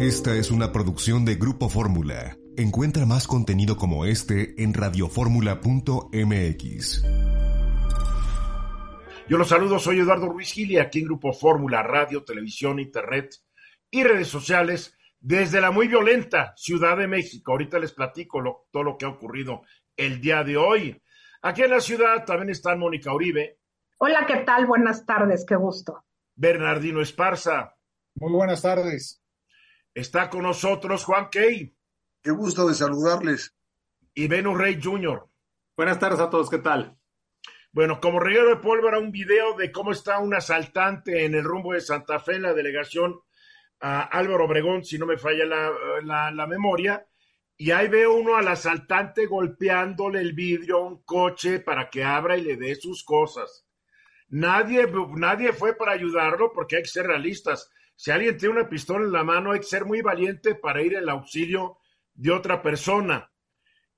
Esta es una producción de Grupo Fórmula. Encuentra más contenido como este en radioformula.mx. Yo los saludo, soy Eduardo Ruiz Gil y aquí en Grupo Fórmula, radio, televisión, internet y redes sociales desde la muy violenta Ciudad de México. Ahorita les platico todo lo que ha ocurrido el día de hoy. Aquí en la ciudad también está Mónica Uribe. Hola, ¿qué tal? Buenas tardes, qué gusto. Bernardino Esparza. Muy buenas tardes. Está con nosotros Juan Key. Qué gusto de saludarles. Y Venus Rey Jr. Buenas tardes a todos, ¿qué tal? Bueno, como regalo de pólvora, un video de cómo está un asaltante en el rumbo de Santa Fe, la delegación a Álvaro Obregón, si no me falla la, la, memoria, y ahí veo uno al asaltante golpeándole el vidrio a un coche para que abra y le dé sus cosas. Nadie, nadie fue para ayudarlo porque hay que ser realistas. Si alguien tiene una pistola en la mano, hay que ser muy valiente para ir al auxilio de otra persona.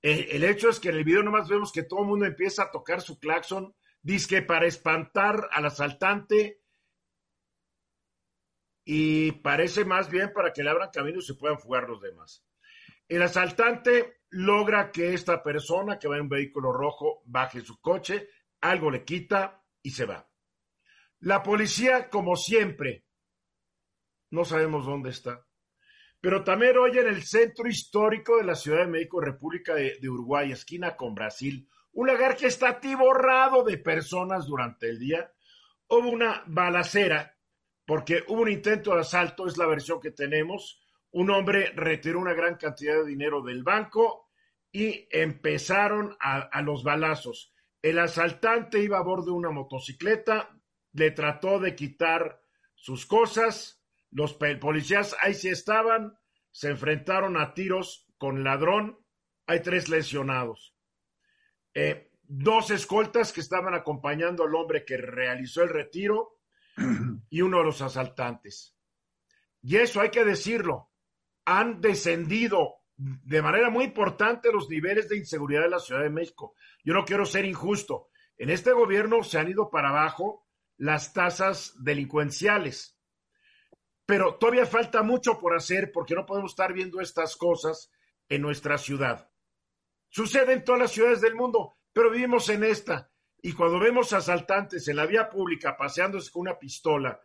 Eh, el, hecho es que en el video nomás vemos que todo el mundo empieza a tocar su claxon, dice que para espantar al asaltante y parece más bien para que le abran camino y se puedan fugar los demás. El asaltante logra que esta persona que va en un vehículo rojo baje su coche, algo le quita y se va. La policía, como siempre, no sabemos dónde está. Pero también hoy en el centro histórico de la Ciudad de México, República de, Uruguay, esquina con Brasil, un lugar que está atiborrado de personas durante el día, hubo una balacera, porque hubo un intento de asalto, es la versión que tenemos. Un hombre retiró una gran cantidad de dinero del banco y empezaron a los balazos. El asaltante iba a bordo de una motocicleta, le trató de quitar sus cosas, los policías ahí sí estaban, se enfrentaron a tiros con ladrón, hay tres lesionados. Eh, dos escoltas que estaban acompañando al hombre que realizó el retiro y uno de los asaltantes. Y eso hay que decirlo, han descendido de manera muy importante los niveles de inseguridad de la Ciudad de México. Yo no quiero ser injusto. En este gobierno se han ido para abajo las tasas delincuenciales pero todavía falta mucho por hacer porque no podemos estar viendo estas cosas en nuestra ciudad. Sucede en todas las ciudades del mundo, pero vivimos en esta. Y cuando vemos asaltantes en la vía pública paseándose con una pistola,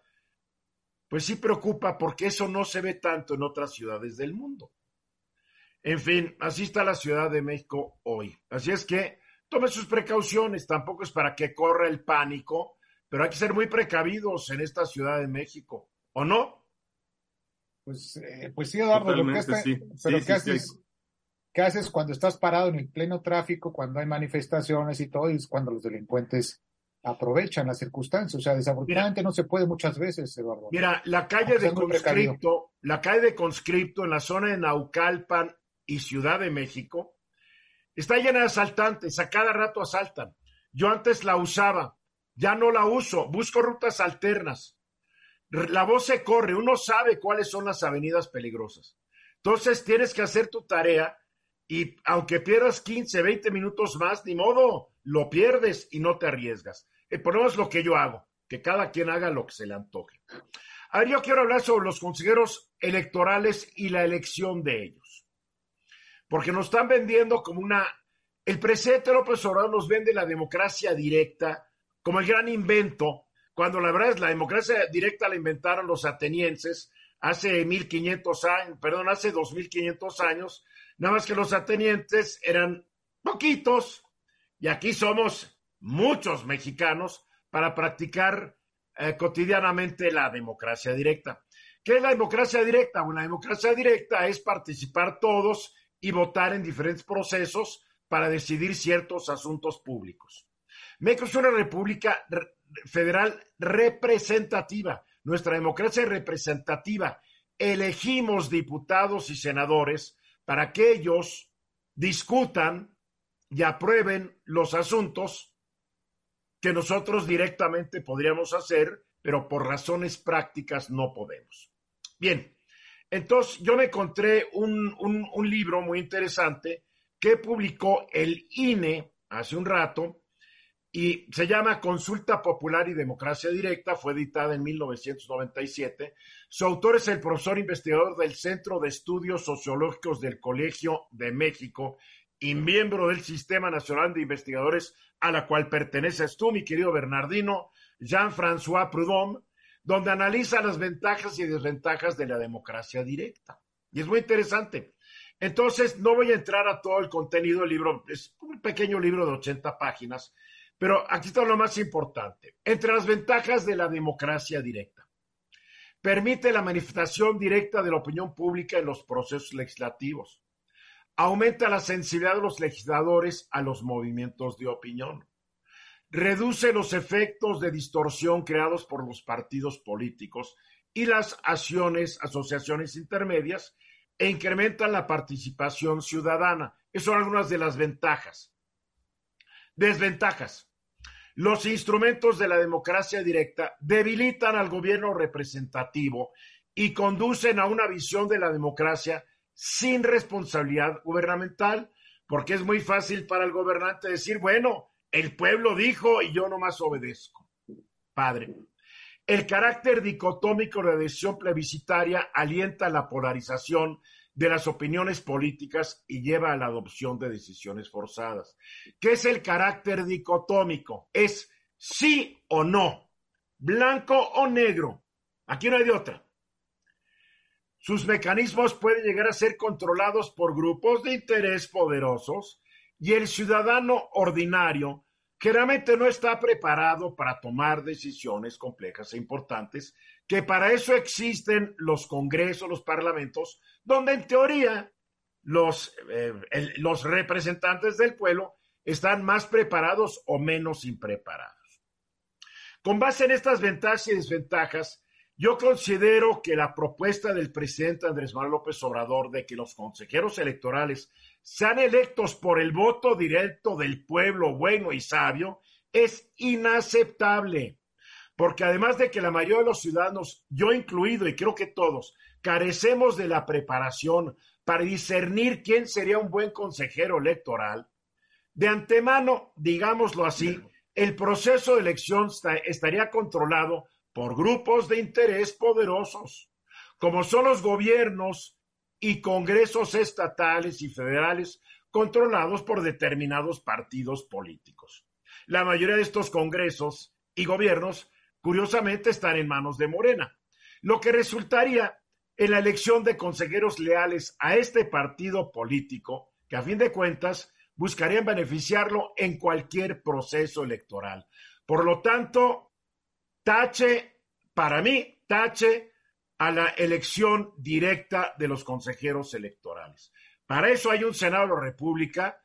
pues sí preocupa porque eso no se ve tanto en otras ciudades del mundo. En fin, así está la Ciudad de México hoy. Así es que tome sus precauciones, tampoco es para que corra el pánico, pero hay que ser muy precavidos en esta Ciudad de México, ¿o no? Pues, eh, pues sí, Eduardo, lo que pero ¿qué, haces, ¿qué haces cuando estás parado en el pleno tráfico, cuando hay manifestaciones y todo, y es cuando los delincuentes aprovechan las circunstancias? O sea, desafortunadamente no se puede muchas veces, Eduardo. Mira, la calle de Conscripto, la calle de Conscripto en la zona de Naucalpan y Ciudad de México, está llena de asaltantes, a cada rato asaltan. Yo antes la usaba, ya no la uso, busco rutas alternas la voz se corre, uno sabe cuáles son las avenidas peligrosas. Entonces tienes que hacer tu tarea y aunque pierdas 15, 20 minutos más, ni modo, lo pierdes y no te arriesgas. El problema es lo que yo hago, que cada quien haga lo que se le antoje. Ahora yo quiero hablar sobre los consejeros electorales y la elección de ellos. Porque nos están vendiendo como una... El presidente López Obrador nos vende la democracia directa como el gran invento cuando la verdad es la democracia directa la inventaron los atenienses hace 1500 años, perdón, hace 2500 años, nada más que los atenienses eran poquitos y aquí somos muchos mexicanos para practicar eh, cotidianamente la democracia directa. ¿Qué es la democracia directa? Bueno, la democracia directa es participar todos y votar en diferentes procesos para decidir ciertos asuntos públicos. México es una república federal representativa. Nuestra democracia es representativa. Elegimos diputados y senadores para que ellos discutan y aprueben los asuntos que nosotros directamente podríamos hacer, pero por razones prácticas no podemos. Bien, entonces yo me encontré un, un libro muy interesante que publicó el INE hace un rato, y se llama Consulta Popular y Democracia Directa, fue editada en 1997. Su autor es el profesor investigador del Centro de Estudios Sociológicos del Colegio de México y miembro del Sistema Nacional de Investigadores a la cual perteneces tú, mi querido Bernardino, Jean-François Proudhon, donde analiza las ventajas y desventajas de la democracia directa. Y es muy interesante. Entonces, no voy a entrar a todo el contenido del libro, es un pequeño libro de 80 páginas, pero aquí está lo más importante. Entre las ventajas de la democracia directa, permite la manifestación directa de la opinión pública en los procesos legislativos. Aumenta la sensibilidad de los legisladores a los movimientos de opinión. Reduce los efectos de distorsión creados por los partidos políticos y las acciones, asociaciones intermedias e incrementan la participación ciudadana. Esas son algunas de las ventajas. Desventajas. Los instrumentos de la democracia directa debilitan al gobierno representativo y conducen a una visión de la democracia sin responsabilidad gubernamental, porque es muy fácil para el gobernante decir, bueno, el pueblo dijo y yo nomás obedezco. Padre. El carácter dicotómico de la decisión plebiscitaria alienta la polarización de las opiniones políticas y lleva a la adopción de decisiones forzadas. ¿Qué es el carácter dicotómico? Es sí o no, blanco o negro. Aquí no hay de otra. Sus mecanismos pueden llegar a ser controlados por grupos de interés poderosos y el ciudadano ordinario generalmente no está preparado para tomar decisiones complejas e importantes, que para eso existen los congresos, los parlamentos, donde en teoría los, eh, los representantes del pueblo están más preparados o menos impreparados. Con base en estas ventajas y desventajas, yo considero que la propuesta del presidente Andrés Manuel López Obrador de que los consejeros electorales sean electos por el voto directo del pueblo bueno y sabio es inaceptable, porque además de que la mayoría de los ciudadanos, yo incluido y creo que todos, carecemos de la preparación para discernir quién sería un buen consejero electoral, de antemano, digámoslo así, el proceso de elección estaría controlado por grupos de interés poderosos, como son los gobiernos y congresos estatales y federales controlados por determinados partidos políticos. La mayoría de estos congresos y gobiernos, curiosamente, están en manos de Morena, lo que resultaría en la elección de consejeros leales a este partido político, que a fin de cuentas buscarían beneficiarlo en cualquier proceso electoral. Por lo tanto, tache, para mí, tache a la elección directa de los consejeros electorales. Para eso hay un Senado de la República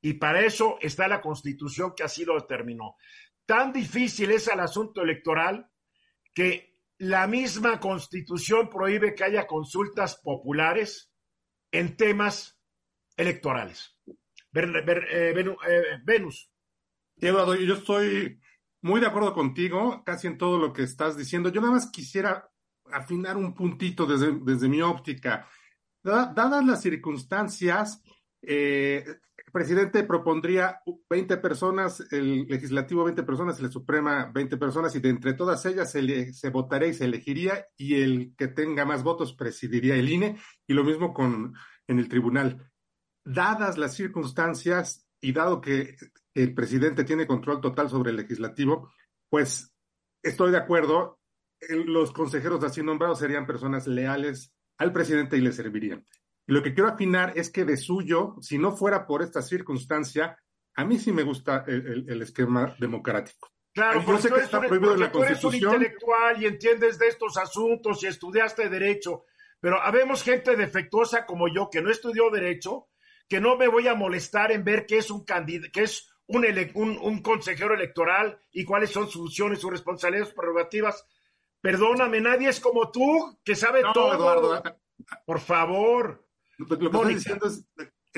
y para eso está la Constitución que así lo determinó. Tan difícil es el asunto electoral que la misma Constitución prohíbe que haya consultas populares en temas electorales. Eh, eh, Venus. Eduardo, yo estoy muy de acuerdo contigo, casi en todo lo que estás diciendo. Yo nada más quisiera afinar un puntito desde, desde mi óptica. dadas las circunstancias, eh, el presidente propondría 20 personas, el legislativo 20 personas, el Suprema 20 personas, y de entre todas ellas se, se votaría y se elegiría, y el que tenga más votos presidiría el INE, y lo mismo con en el tribunal. Dadas las circunstancias, y dado que el presidente tiene control total sobre el legislativo, pues estoy de acuerdo, los consejeros así nombrados serían personas leales al presidente y le servirían. Y lo que quiero afinar es que de suyo, si no fuera por esta circunstancia, a mí sí me gusta el, esquema democrático. Claro, porque sé que está prohibido en la Constitución. Tú eres un intelectual y entiendes de estos asuntos y estudiaste derecho, pero habemos gente defectuosa como yo que no estudió derecho, que no me voy a molestar en ver qué es un candidato, qué es un, un, consejero electoral y cuáles son sus funciones, sus responsabilidades, sus prerrogativas. Perdóname, nadie es como tú, que sabe todo. Eduardo. Por favor. Mónica.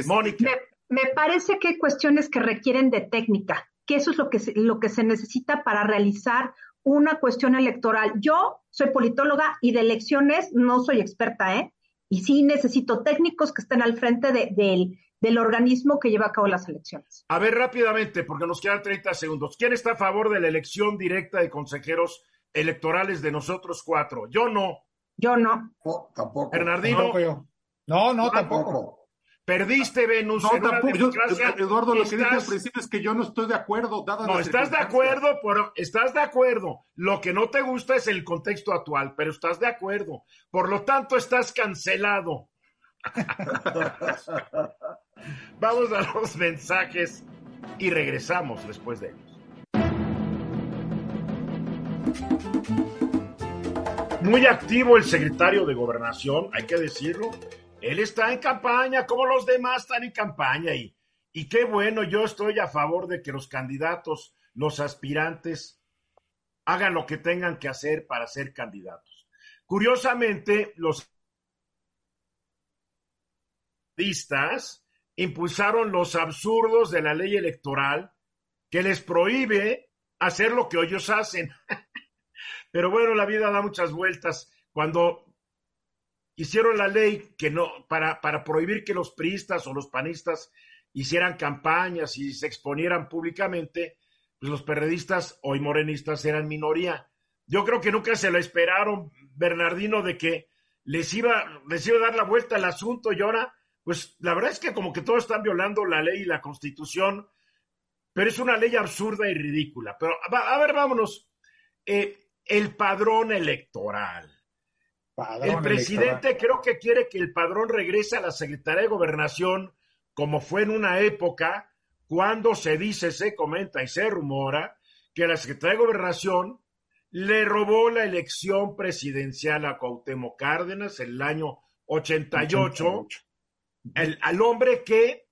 Mónica. Me, parece que hay cuestiones que requieren de técnica, que eso es lo que, lo que se necesita para realizar una cuestión electoral. Yo soy politóloga y de elecciones no soy experta, ¿eh? Y sí necesito técnicos que estén al frente de, del del organismo que lleva a cabo las elecciones. A ver, rápidamente, porque nos quedan 30 segundos. ¿Quién está a favor de la elección directa de consejeros electorales de nosotros cuatro? Yo no. Yo no. tampoco. Bernardino. No, no, tampoco. Perdiste, Venus. No, tampoco. Eduardo, lo que dije al principio es que yo no estoy de acuerdo. no, estás de acuerdo, pero estás de acuerdo. Lo que no te gusta es el contexto actual, pero estás de acuerdo. Por lo tanto, estás cancelado. Vamos a los mensajes y regresamos después de ellos. Muy activo el secretario de Gobernación, hay que decirlo. Él está en campaña, como los demás están en campaña. Y, qué bueno, yo estoy a favor de que los candidatos, los aspirantes, hagan lo que tengan que hacer para ser candidatos. Curiosamente, los impulsaron los absurdos de la ley electoral que les prohíbe hacer lo que ellos hacen. Pero bueno, la vida da muchas vueltas. Cuando hicieron la ley que no, para, para prohibir que los priistas o los panistas hicieran campañas y se exponieran públicamente, pues los periodistas hoy morenistas eran minoría. Yo creo que nunca se lo esperaron, Bernardino, de que les iba, les iba a dar la vuelta al asunto y ahora pues la verdad es que como que todos están violando la ley y la constitución, pero es una ley absurda y ridícula. Pero a ver, vámonos. Eh, el padrón electoral. el presidente creo que quiere que el padrón regrese a la Secretaría de Gobernación, como fue en una época cuando se dice, se comenta y se rumora que la Secretaría de Gobernación le robó la elección presidencial a Cuauhtémoc Cárdenas en el año 88. 88 el, al hombre que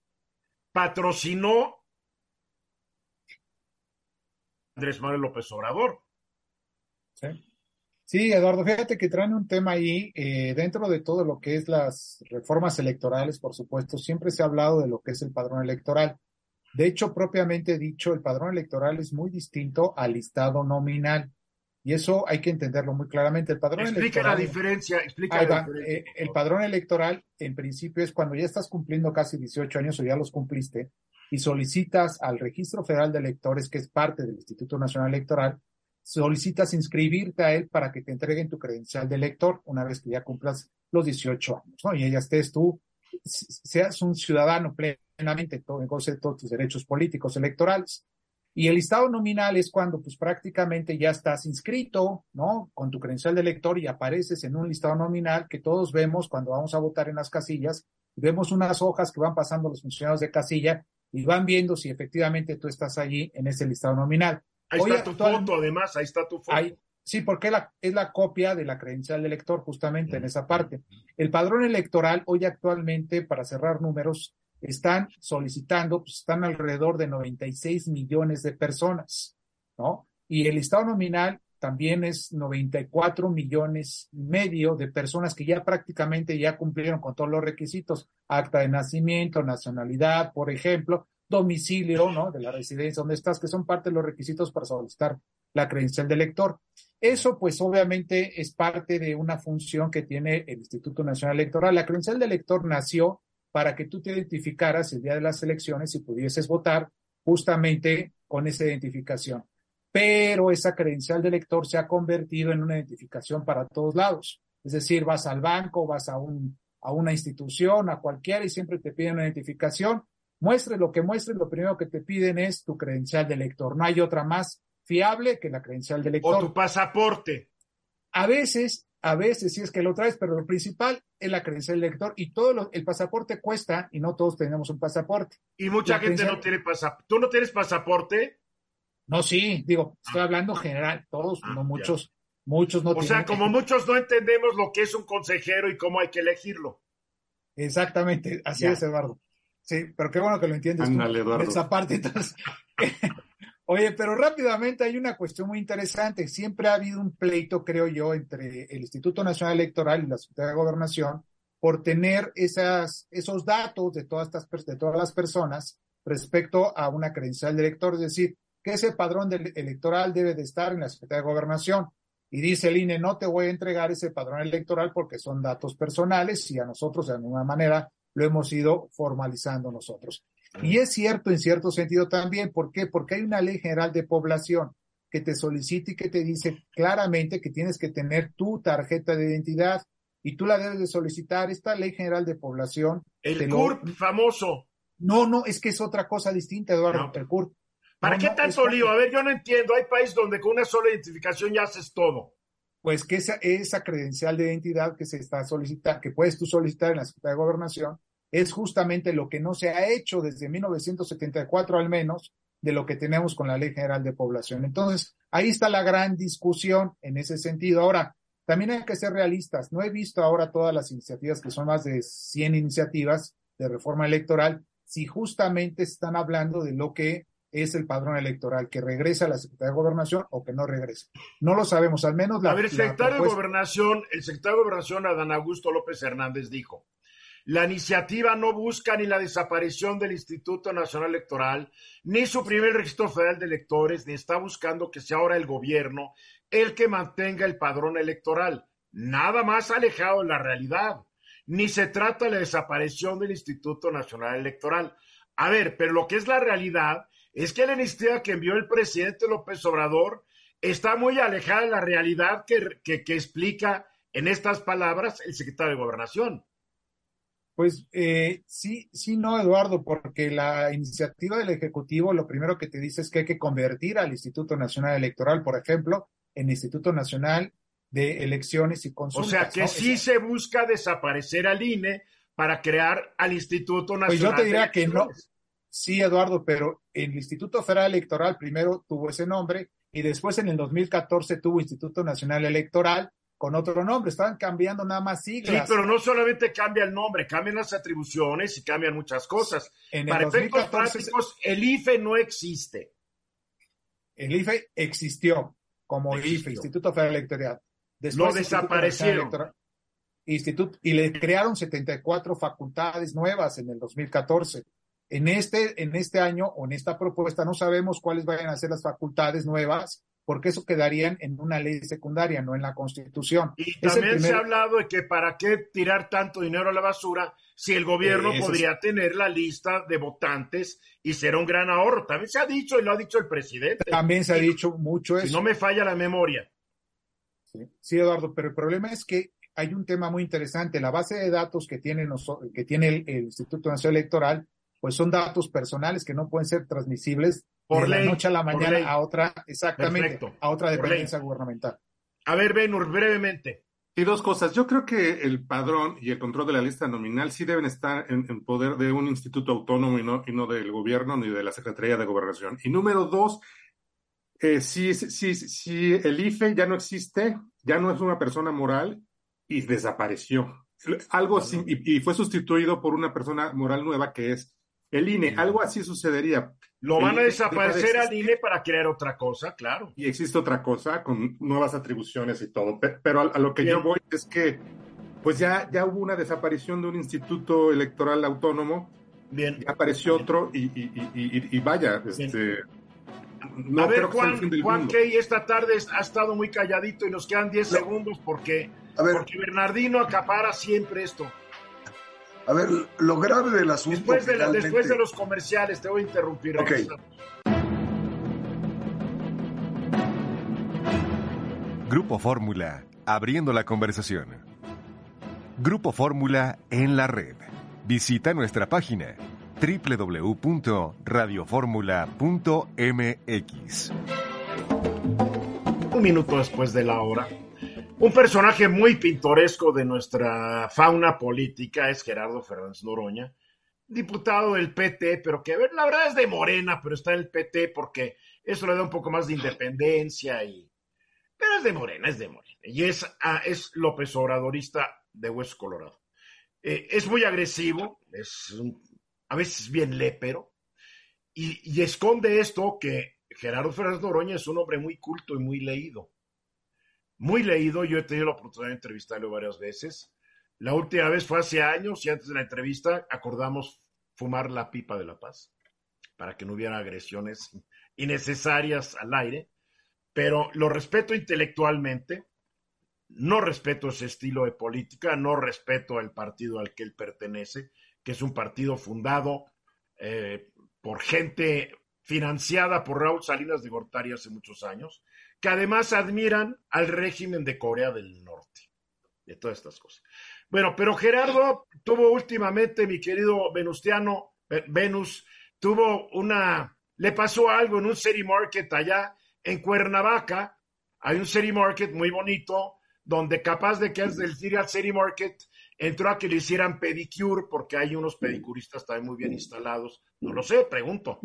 patrocinó Andrés Manuel López Obrador. Sí. Eduardo, fíjate que traen un tema ahí, eh, dentro de todo lo que es las reformas electorales, por supuesto, siempre se ha hablado de lo que es el padrón electoral. De hecho, propiamente dicho, el padrón electoral es muy distinto al listado nominal. Y eso hay que entenderlo muy claramente. El padrón explica la diferencia, explica la diferencia. Eh, el padrón electoral, en principio, es cuando ya estás cumpliendo casi 18 años o ya los cumpliste y solicitas al Registro Federal de Electores, que es parte del Instituto Nacional Electoral, solicitas inscribirte a él para que te entreguen tu credencial de elector una vez que ya cumplas los 18 años, ¿no? Y ya estés tú, seas un ciudadano plenamente, todo, goce de todos tus derechos políticos electorales. Y el listado nominal es cuando pues prácticamente ya estás inscrito, ¿no? Con tu credencial de elector y apareces en un listado nominal que todos vemos cuando vamos a votar en las casillas. Vemos unas hojas que van pasando los funcionarios de casilla y van viendo si efectivamente tú estás allí en ese listado nominal. Ahí está tu foto, además, ahí está tu foto. sí, porque la, es la copia de la credencial de elector justamente en esa parte. El padrón electoral hoy actualmente, para cerrar números, están solicitando, pues están alrededor de 96 millones de personas, ¿no? Y el listado nominal también es 94 millones y medio de personas que ya prácticamente ya cumplieron con todos los requisitos, acta de nacimiento, nacionalidad, por ejemplo, domicilio, ¿no? De la residencia donde estás, que son parte de los requisitos para solicitar la credencial de elector. Eso, pues, obviamente es parte de una función que tiene el Instituto Nacional Electoral. La credencial de elector nació para que tú te identificaras el día de las elecciones y pudieses votar justamente con esa identificación. Pero esa credencial de elector se ha convertido en una identificación para todos lados. Es decir, vas al banco, vas a, un, a una institución, a cualquiera y siempre te piden una identificación. Muestre lo que muestre, lo primero que te piden es tu credencial de elector. No hay otra más fiable que la credencial de elector. O tu pasaporte. A veces a veces sí es que lo traes, pero lo principal es la credencial del lector y todo el pasaporte cuesta y no todos tenemos un pasaporte. Y mucha gente no tiene pasaporte. ¿Tú no tienes pasaporte? No, sí, digo, estoy hablando general, todos, ah, no muchos, muchos no o tienen. O sea, como muchos no entendemos lo que es un consejero y cómo hay que elegirlo. Exactamente, así es, Eduardo. Sí, pero qué bueno que lo entiendes tú, esa parte. Entonces, Oye, pero rápidamente hay una cuestión muy interesante. Siempre ha habido un pleito, creo yo, entre el Instituto Nacional Electoral y la Secretaría de Gobernación por tener esas, esos datos de todas, estas, de todas las personas respecto a una credencial de elector. Es decir, que ese padrón electoral debe de estar en la Secretaría de Gobernación. Y dice el INE, no te voy a entregar ese padrón electoral porque son datos personales y a nosotros de alguna manera lo hemos ido formalizando nosotros. Y es cierto en cierto sentido también, ¿por qué? Porque hay una ley general de población que te solicita y que te dice claramente que tienes que tener tu tarjeta de identidad y tú la debes de solicitar. Esta ley general de población. El CURP famoso. No, no, es que es otra cosa distinta, Eduardo, el CURP. ¿Para qué tanto lío? A ver, yo no entiendo. Hay países donde con una sola identificación ya haces todo. Pues que esa, esa credencial de identidad que se está solicitando, que puedes tú solicitar en la Secretaría de Gobernación, es justamente lo que no se ha hecho desde 1974 al menos de lo que tenemos con la Ley General de Población. Entonces, ahí está la gran discusión en ese sentido. Ahora, también hay que ser realistas. No he visto ahora todas las iniciativas, que son más de 100 iniciativas de reforma electoral, si justamente están hablando de lo que es el padrón electoral, que regresa a la Secretaría de Gobernación o que no regresa. No lo sabemos, al menos la... A ver, el secretario de Gobernación, el secretario de Gobernación, Adán Augusto López Hernández, dijo, la iniciativa no busca ni la desaparición del Instituto Nacional Electoral, ni suprimir el registro federal de electores, ni está buscando que sea ahora el gobierno el que mantenga el padrón electoral. Nada más alejado de la realidad. Ni se trata de la desaparición del Instituto Nacional Electoral. A ver, pero lo que es la realidad es que la iniciativa que envió el presidente López Obrador está muy alejada de la realidad que, que explica en estas palabras el secretario de Gobernación. Pues eh, sí, sí, no, Eduardo, porque la iniciativa del Ejecutivo lo primero que te dice es que hay que convertir al Instituto Nacional Electoral, por ejemplo, en Instituto Nacional de Elecciones y Consultas. O sea, que sí se busca desaparecer al INE para crear al Instituto Nacional. Pues yo te diría que no. Sí, Eduardo, pero el Instituto Federal Electoral primero tuvo ese nombre y después en el 2014 tuvo Instituto Nacional Electoral con otro nombre, estaban cambiando nada más siglas. Sí, pero no solamente cambia el nombre, cambian las atribuciones y cambian muchas cosas. En Para efectos prácticos, el IFE no existe. El IFE existió como IFE, Instituto Federal Electoral. Después, lo desaparecieron. Instituto, y le crearon 74 facultades nuevas en el 2014. En este, en este año o en esta propuesta no sabemos cuáles vayan a ser las facultades nuevas, porque eso quedarían en una ley secundaria, no en la Constitución. Y también se ha hablado de que para qué tirar tanto dinero a la basura si el gobierno podría tener la lista de votantes y será un gran ahorro. También se ha dicho y lo ha dicho el presidente. También se ha dicho mucho eso. Si no me falla la memoria. Sí. Eduardo, pero el problema es que hay un tema muy interesante. La base de datos que tiene, que tiene el, el Instituto Nacional Electoral, pues son datos personales que no pueden ser transmisibles por de la noche a la mañana a otra, exactamente, a otra dependencia gubernamental. A ver, Benur, brevemente. Y dos cosas. Yo creo que el padrón y el control de la lista nominal sí deben estar en, poder de un instituto autónomo y no, y no del gobierno ni de la Secretaría de Gobernación. Y número dos, eh, si, si, si el IFE ya no existe, ya no es una persona moral y desapareció. Algo y fue sustituido por una persona moral nueva que es el INE. Algo así sucedería. Lo van a desaparecer al INE para crear otra cosa, claro. Y existe otra cosa con nuevas atribuciones y todo. Pero a, lo que yo voy es que, pues ya, ya hubo una desaparición de un instituto electoral autónomo. Bien. Apareció otro y, y, vaya, este. No a ver, Juan, Juan Key esta tarde ha estado muy calladito y nos quedan 10 segundos porque, porque Bernardino acapara siempre esto. A ver, lo grave del asunto. Después de, después de los comerciales, te voy a interrumpir. Ok. Grupo Fórmula, abriendo la conversación. Grupo Fórmula en la red. Visita nuestra página www.radioformula.mx. Un minuto después de la hora, un personaje muy pintoresco de nuestra fauna política es Gerardo Fernández Noroña, diputado del PT, pero que la verdad es de Morena, pero está en el PT porque eso le da un poco más de independencia y... Pero es de Morena, es de Morena. Y es, ah, es López Obradorista de Hueso Colorado. Eh, es muy agresivo, es a veces bien lépero, y, y esconde esto que Gerardo Fernández Noroña es un hombre muy culto y muy leído muy leído. Yo he tenido la oportunidad de entrevistarlo varias veces. La última vez fue hace años y antes de la entrevista acordamos fumar la pipa de la paz para que no hubiera agresiones innecesarias al aire. Pero lo respeto intelectualmente, no respeto ese estilo de política, no respeto el partido al que él pertenece, que es un partido fundado eh, por gente financiada por Raúl Salinas de Gortari hace muchos años, que además admiran al régimen de Corea del Norte, de todas estas cosas. Bueno, pero Gerardo tuvo últimamente, mi querido Venustiano, Venus, tuvo una, le pasó algo en un city market allá en Cuernavaca, hay un city market muy bonito, donde capaz de que es del Serial City Market entró a que le hicieran pedicure, porque hay unos pedicuristas también muy bien instalados. No lo sé, pregunto.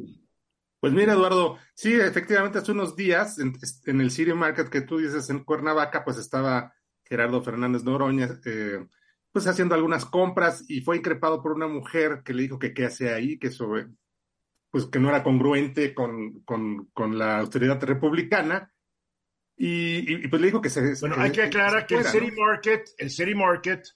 Pues mira, Eduardo, sí, efectivamente, hace unos días en, el City Market que tú dices en Cuernavaca, pues estaba Gerardo Fernández Noroña, eh, pues haciendo algunas compras y fue increpado por una mujer que le dijo que qué hace ahí, que eso, pues que no era congruente con, con, con la austeridad republicana y, pues le digo que se. Bueno, hay que aclarar que, el City Market, el City Market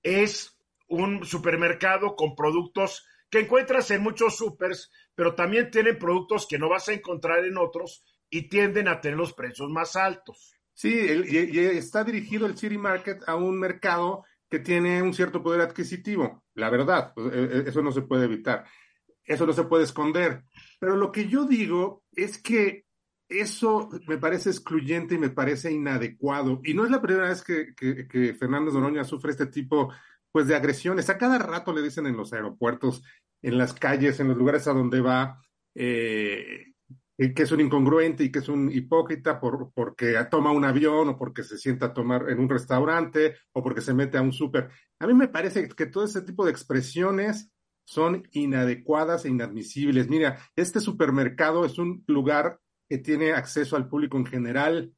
es un supermercado con productos que encuentras en muchos supers, pero también tienen productos que no vas a encontrar en otros y tienden a tener los precios más altos. Sí, y, está dirigido el City Market a un mercado que tiene un cierto poder adquisitivo, la verdad, pues, e, e, eso no se puede evitar, eso no se puede esconder. Pero lo que yo digo es que eso me parece excluyente y me parece inadecuado. Y no es la primera vez que, que, que Fernández Noroña sufre este tipo pues, de agresiones. A cada rato le dicen en los aeropuertos, en las calles, en los lugares a donde va, eh, que es un incongruente y que es un hipócrita por, porque toma un avión o porque se sienta a tomar en un restaurante o porque se mete a un súper. A mí me parece que todo ese tipo de expresiones son inadecuadas e inadmisibles. Mira, este supermercado es un lugar que tiene acceso al público en general.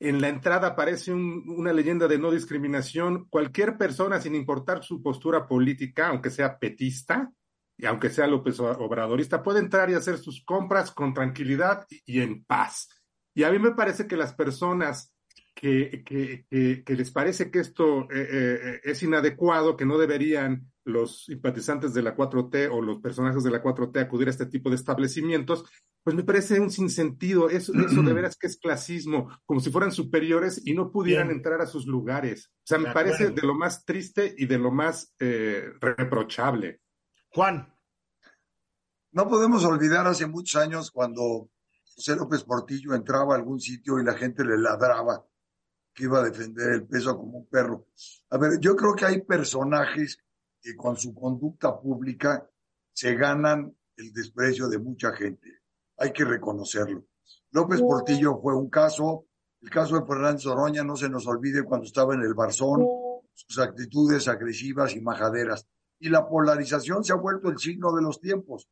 En la entrada aparece una leyenda de no discriminación. Cualquier persona, sin importar su postura política, aunque sea petista y aunque sea López Obradorista, puede entrar y hacer sus compras con tranquilidad y, en paz. Y a mí me parece que las personas que, que, les parece que esto eh, eh, es inadecuado, que no deberían los simpatizantes de la 4T o los personajes de la 4T acudir a este tipo de establecimientos, pues me parece un sinsentido. Eso, eso de veras que es clasismo, como si fueran superiores y no pudieran entrar a sus lugares. O sea, me parece de lo más triste y de lo más eh, reprochable. Juan. No podemos olvidar hace muchos años cuando José López Portillo entraba a algún sitio y la gente le ladraba que iba a defender el peso como un perro. A ver, yo creo que hay personajes que con su conducta pública se ganan el desprecio de mucha gente hay que reconocerlo. López Portillo fue un caso, el caso de Fernández Oroña no se nos olvide cuando estaba en el Barzón, sus actitudes agresivas y majaderas. Y la polarización se ha vuelto el signo de los tiempos.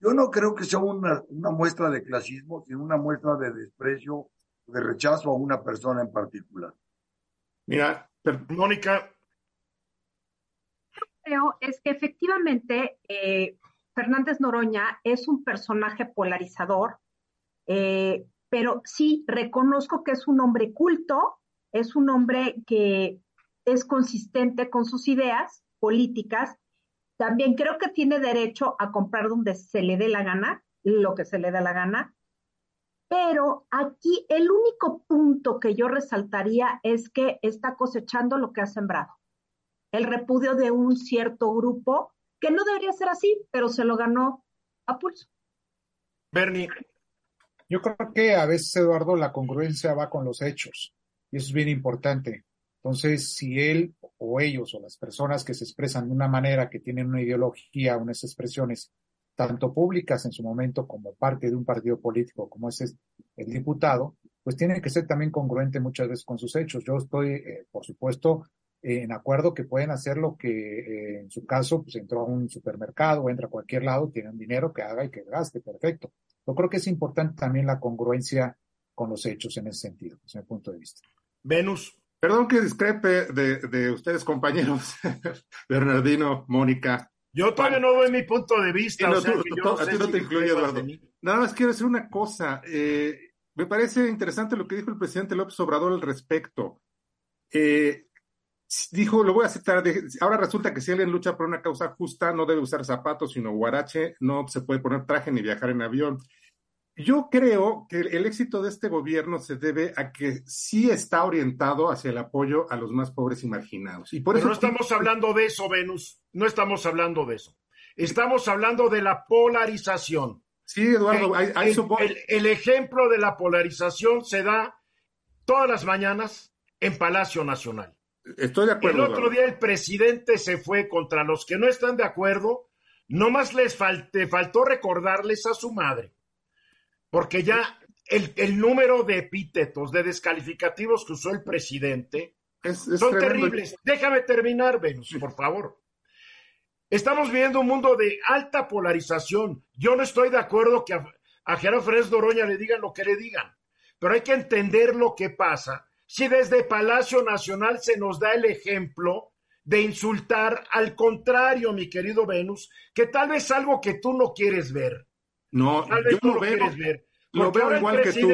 Yo no creo que sea una, una muestra de clasismo, sino una muestra de desprecio, de rechazo a una persona en particular. Mira, Mónica. Creo es que efectivamente eh, Fernández Noroña es un personaje polarizador, eh, pero sí reconozco que es un hombre culto, es un hombre que es consistente con sus ideas políticas. También creo que tiene derecho a comprar donde se le dé la gana, lo que se le dé la gana. Pero aquí el único punto que yo resaltaría es que está cosechando lo que ha sembrado. El repudio de un cierto grupo que no debería ser así, pero se lo ganó a pulso. Bernie. Yo creo que a veces, Eduardo, la congruencia va con los hechos, y eso es bien importante. Entonces, si él o ellos o las personas que se expresan de una manera, que tienen una ideología, unas expresiones, tanto públicas en su momento como parte de un partido político como es el diputado, pues tienen que ser también congruente muchas veces con sus hechos. Yo estoy, eh, por supuesto, en acuerdo que pueden hacer lo que eh, en su caso, pues entró a un supermercado entra a cualquier lado, tienen dinero que haga y que gaste, perfecto. Yo creo que es importante también la congruencia con los hechos en ese sentido, desde mi punto de vista. Venus. Perdón que discrepe de, de ustedes, compañeros, Bernardino, Mónica. Yo todavía no doy mi punto de vista. a ti no te incluye, Eduardo. Nada más quiero decir una cosa. Eh, me parece interesante lo que dijo el presidente López Obrador al respecto. Eh, dijo, lo voy a aceptar, ahora resulta que si alguien lucha por una causa justa, no debe usar zapatos, sino guarache, no se puede poner traje ni viajar en avión. Yo creo que el éxito de este gobierno se debe a que sí está orientado hacia el apoyo a los más pobres y marginados. Y por eso no estamos hablando de eso, Venus. No estamos hablando de eso. Estamos hablando de la polarización. Sí, Eduardo, hay, el, el, ejemplo de la polarización se da todas las mañanas en Palacio Nacional. Estoy de acuerdo. El otro día el presidente se fue contra los que no están de acuerdo. Nomás les faltó recordarles a su madre porque ya el, número de epítetos, de descalificativos que usó el presidente son terribles. Déjame terminar, Venus, por favor. Estamos viviendo un mundo de alta polarización. Yo no estoy de acuerdo que a, a Gerardo Fernández Doroña le digan lo que le digan, pero hay que entender lo que pasa si desde Palacio Nacional se nos da el ejemplo de insultar al contrario, mi querido Venus, que tal vez algo que tú no quieres ver. No, yo no lo veo, ver. Lo veo igual que tú.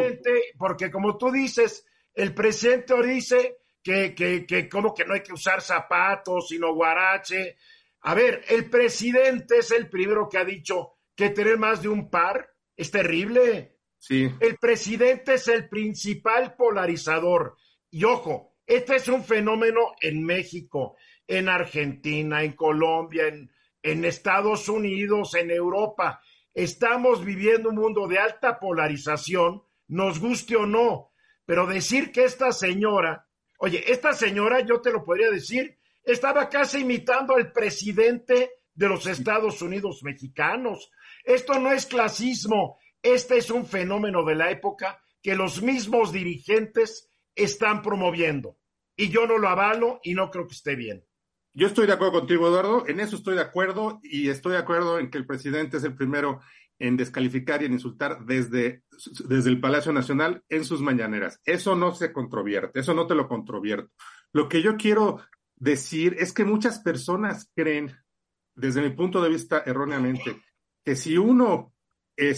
Porque como tú dices, el presidente dice que, que, que como que no hay que usar zapatos, sino guarache. A ver, el presidente es el primero que ha dicho que tener más de un par es terrible. Sí. El presidente es el principal polarizador. Y ojo, este es un fenómeno en México, en Argentina, en Colombia, en, en Estados Unidos, en Europa. Estamos viviendo un mundo de alta polarización, nos guste o no, pero decir que esta señora, oye, esta señora, yo te lo podría decir, estaba casi imitando al presidente de los Estados Unidos mexicanos. Esto no es clasismo, este es un fenómeno de la época que los mismos dirigentes están promoviendo. Y yo no lo avalo y no creo que esté bien. Yo estoy de acuerdo contigo, Eduardo. En eso estoy de acuerdo y estoy de acuerdo en que el presidente es el primero en descalificar y en insultar desde, desde el Palacio Nacional en sus mañaneras. Eso no se controvierte, eso no te lo controvierto. Lo que yo quiero decir es que muchas personas creen, desde mi punto de vista erróneamente, que si uno eh,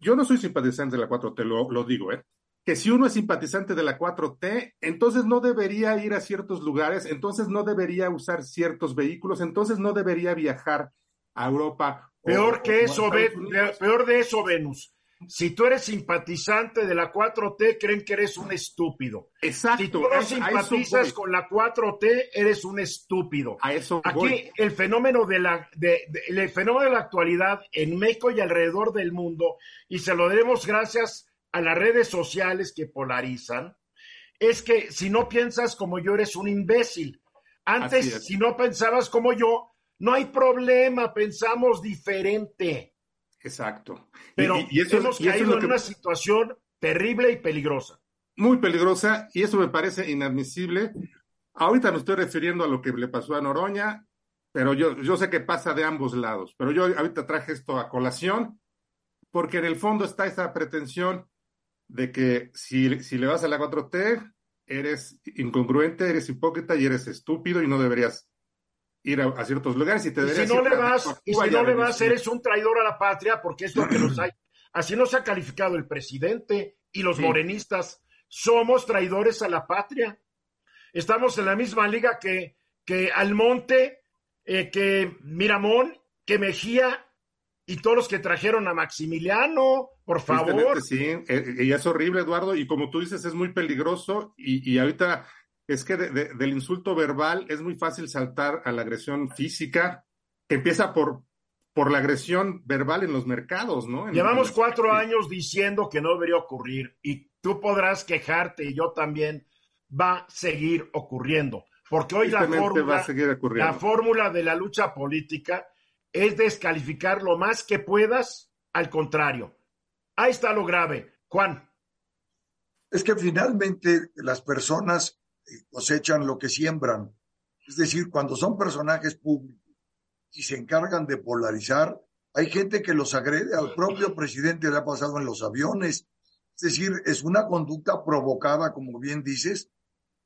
yo no soy simpatizante de la 4T, lo, lo digo, ¿eh? Que si uno es simpatizante de la 4T, entonces no debería ir a ciertos lugares, entonces no debería usar ciertos vehículos, entonces no debería viajar a Europa. Peor que eso, peor de eso, Venus. Si tú eres simpatizante de la 4T, creen que eres un estúpido. Exacto. Si tú no simpatizas con la 4T, eres un estúpido. A eso Aquí el fenómeno de la de, el fenómeno de la actualidad en México y alrededor del mundo y se lo debemos gracias a las redes sociales que polarizan, es que si no piensas como yo, eres un imbécil. Antes, si no pensabas como yo, no hay problema, pensamos diferente. Exacto. Pero y, eso, hemos caído en una situación terrible y peligrosa. Muy peligrosa, y eso me parece inadmisible. Ahorita me estoy refiriendo a lo que le pasó a Noroña, pero yo, yo sé que pasa de ambos lados. Pero yo ahorita traje esto a colación, porque en el fondo está esa pretensión de que si, si le vas a la 4T, eres incongruente, eres hipócrita y eres estúpido y no deberías ir a, ciertos lugares y te si no le vas, y si no le vas, eres un traidor a la patria porque es lo que nos hay. Así nos ha calificado el presidente y los morenistas. Somos traidores a la patria. Estamos en la misma liga que, que Almonte, eh, que Miramón, que Mejía y todos los que trajeron a Maximiliano, por favor. Sí, eh, y es horrible, Eduardo, y como tú dices, es muy peligroso y, ahorita es que del insulto verbal es muy fácil saltar a la agresión física, que empieza por, por la agresión verbal en los mercados, ¿no? Llevamos cuatro años diciendo que no debería ocurrir y tú podrás quejarte y yo también, va a seguir ocurriendo. Porque hoy la fórmula, la fórmula de la lucha política es descalificar lo más que puedas al contrario. Ahí está lo grave. Juan. Es que finalmente las personas eh, cosechan lo que siembran. Es decir, cuando son personajes públicos y se encargan de polarizar, hay gente que los agrede. Al propio presidente le ha pasado en los aviones. Es decir, es una conducta provocada, como bien dices,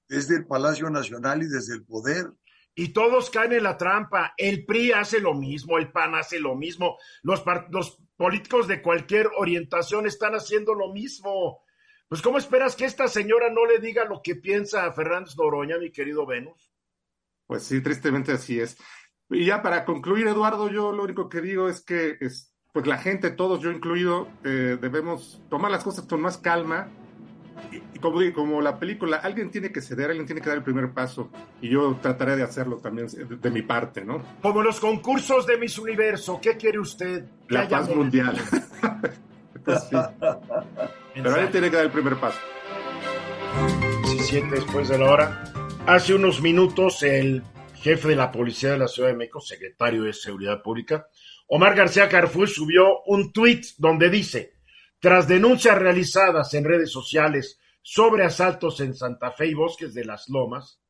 desde el Palacio Nacional y desde el poder y todos caen en la trampa. El PRI hace lo mismo, el PAN hace lo mismo, los, los políticos de cualquier orientación están haciendo lo mismo. Pues, ¿cómo esperas que esta señora no le diga lo que piensa a Fernández Noroña, mi querido Venus? Pues sí, tristemente así es. Y ya para concluir, Eduardo, yo lo único que digo es que pues la gente, todos, yo incluido, eh, debemos tomar las cosas con más calma. Y, como, como la película, alguien tiene que ceder, alguien tiene que dar el primer paso. Y yo trataré de hacerlo también de, mi parte, ¿no? Como los concursos de Miss Universo, ¿qué quiere usted? La paz mundial. Pues Pero alguien tiene que dar el primer paso. siente después de la hora. Hace unos minutos, el jefe de la Policía de la Ciudad de México, secretario de Seguridad Pública, Omar García Carfú subió un tuit donde dice, tras denuncias realizadas en redes sociales sobre asaltos en Santa Fe y Bosques de las Lomas,